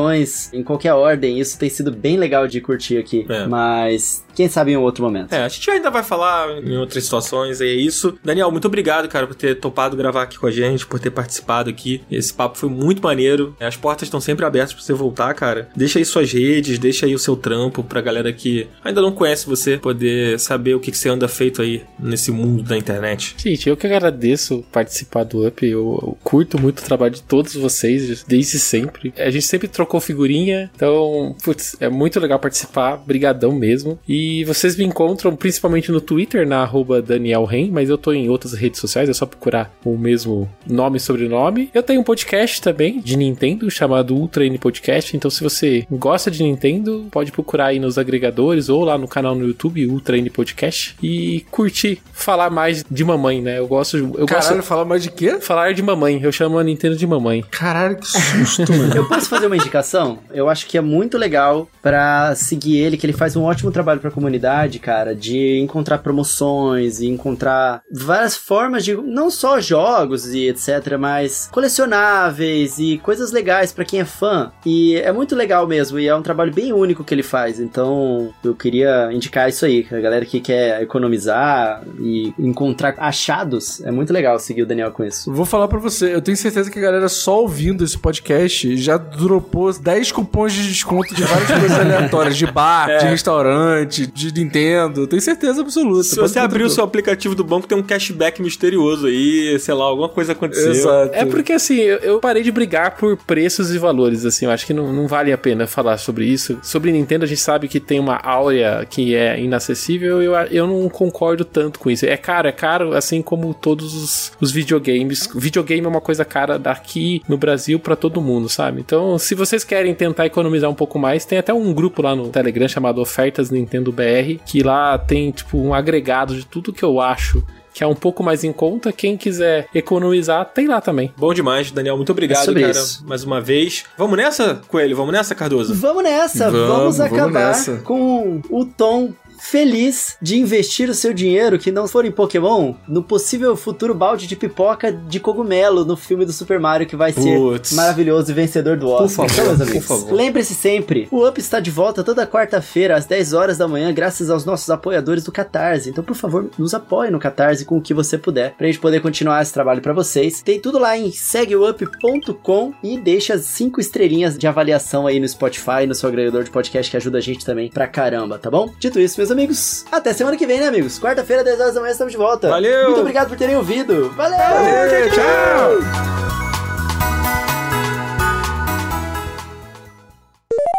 em qualquer ordem. Isso tem sido bem legal de curtir aqui. É. Mas, quem sabe em um outro momento. É, a gente ainda vai falar em outras situações, e é isso. Daniel, muito obrigado, cara, por ter topado gravar aqui com a gente, por ter participado aqui. Esse papo foi muito maneiro. As portas estão sempre abertas pra você voltar, cara. Deixa aí suas redes, deixa aí o seu trampo pra galera que ainda não conhece você poder saber o que, que você anda feito aí nesse mundo da internet. Gente, eu que agradeço participar do Up. Eu, eu curto muito o trabalho de todos vocês, desde sempre. A gente sempre trocou figurinha, então, putz, é muito legal participar. Brigadão mesmo. E vocês me encontram principalmente no Twitter, na arroba Daniel Ren, mas eu tô em outras redes sociais, é só procurar o mesmo nome e sobrenome. Eu tenho um podcast também de Nintendo chamado Ultra N Podcast, então se você gosta de Nintendo, pode procurar aí nos agregadores ou lá no canal no YouTube, Ultra N Podcast, e curtir, falar mais de mamãe, né? Eu gosto, eu Caralho, gosto falar mais de quê? falar de mamãe, eu chamo a Nintendo de mamãe. Caralho, que susto, mano. Eu posso fazer uma indicação? Eu acho que é muito legal pra seguir ele, que ele faz um ótimo trabalho pra comunidade, cara, de encontrar promoções e encontrar várias formas de não só jogos e etc, mas colecionáveis e coisas legais pra quem é fã. E é muito legal mesmo, e é um trabalho bem único que ele faz. Então, eu queria indicar isso aí, a galera que quer economizar e encontrar achados, é muito legal seguir o Daniel com isso. Vou falar pra você, eu tenho certeza que a galera só ouvindo esse podcast já dropou 10 cupons de desconto de várias coisas aleatórias, de bar, de restaurante, de Nintendo. Tenho certeza absoluta. Se você abrir o seu aplicativo do banco, tem um cashback misterioso aí, sei lá, alguma coisa aconteceu. Exato. É porque assim, eu, parei de brigar por preços e valores, assim, eu acho que não, não vale a pena falar sobre isso. Sobre Nintendo, a gente sabe que tem uma áurea que é inacessível, eu, eu não concordo tanto com isso. É caro, é caro, assim como todos os, os videogames. Videogame é uma coisa cara daqui no Brasil pra todo mundo, sabe? Então, se vocês querem tentar economizar um pouco mais, tem até um grupo lá no Telegram chamado Ofertas Nintendo BR, que lá tem, tipo, um agregado de tudo que eu acho que é um pouco mais em conta. Quem quiser economizar, tem lá também. Bom demais, Daniel. Muito obrigado, É sobre cara, isso. mais uma vez. Vamos nessa, Coelho? Vamos nessa, Cardoso? Vamos nessa, Vamos, vamos, vamos acabar nessa. com o tom feliz de investir o seu dinheiro, que não for em Pokémon, no possível futuro balde de pipoca de cogumelo no filme do Super Mario, que vai ser maravilhoso e vencedor do Oscar. favor, Então, por favor. Lembre-se sempre, o Up está de volta toda quarta-feira, às 10 horas da manhã, graças aos nossos apoiadores do Catarse. Então, por favor, nos apoie no Catarse com o que você puder, pra gente poder continuar esse trabalho pra vocês. Tem tudo lá em segueup.com e deixa as 5 estrelinhas de avaliação aí no Spotify, no seu agregador de podcast, que ajuda a gente também pra caramba, tá bom? Dito isso, meus amigos, até semana que vem, né, amigos? Quarta-feira, 10 horas da manhã, estamos de volta. Valeu! Muito obrigado por terem ouvido. Valeu!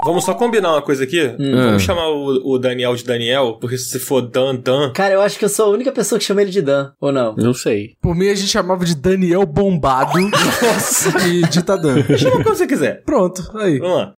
Vamos só combinar uma coisa aqui? Hum. Vamos chamar o, o Daniel de Daniel, porque se for Dan Dan. Cara, eu acho que eu sou a única pessoa que chama ele de Dan, ou não? Não sei. Por mim, a gente chamava de Daniel Bombado e Ditadan. Chama como você quiser. Pronto, aí. Vamos lá.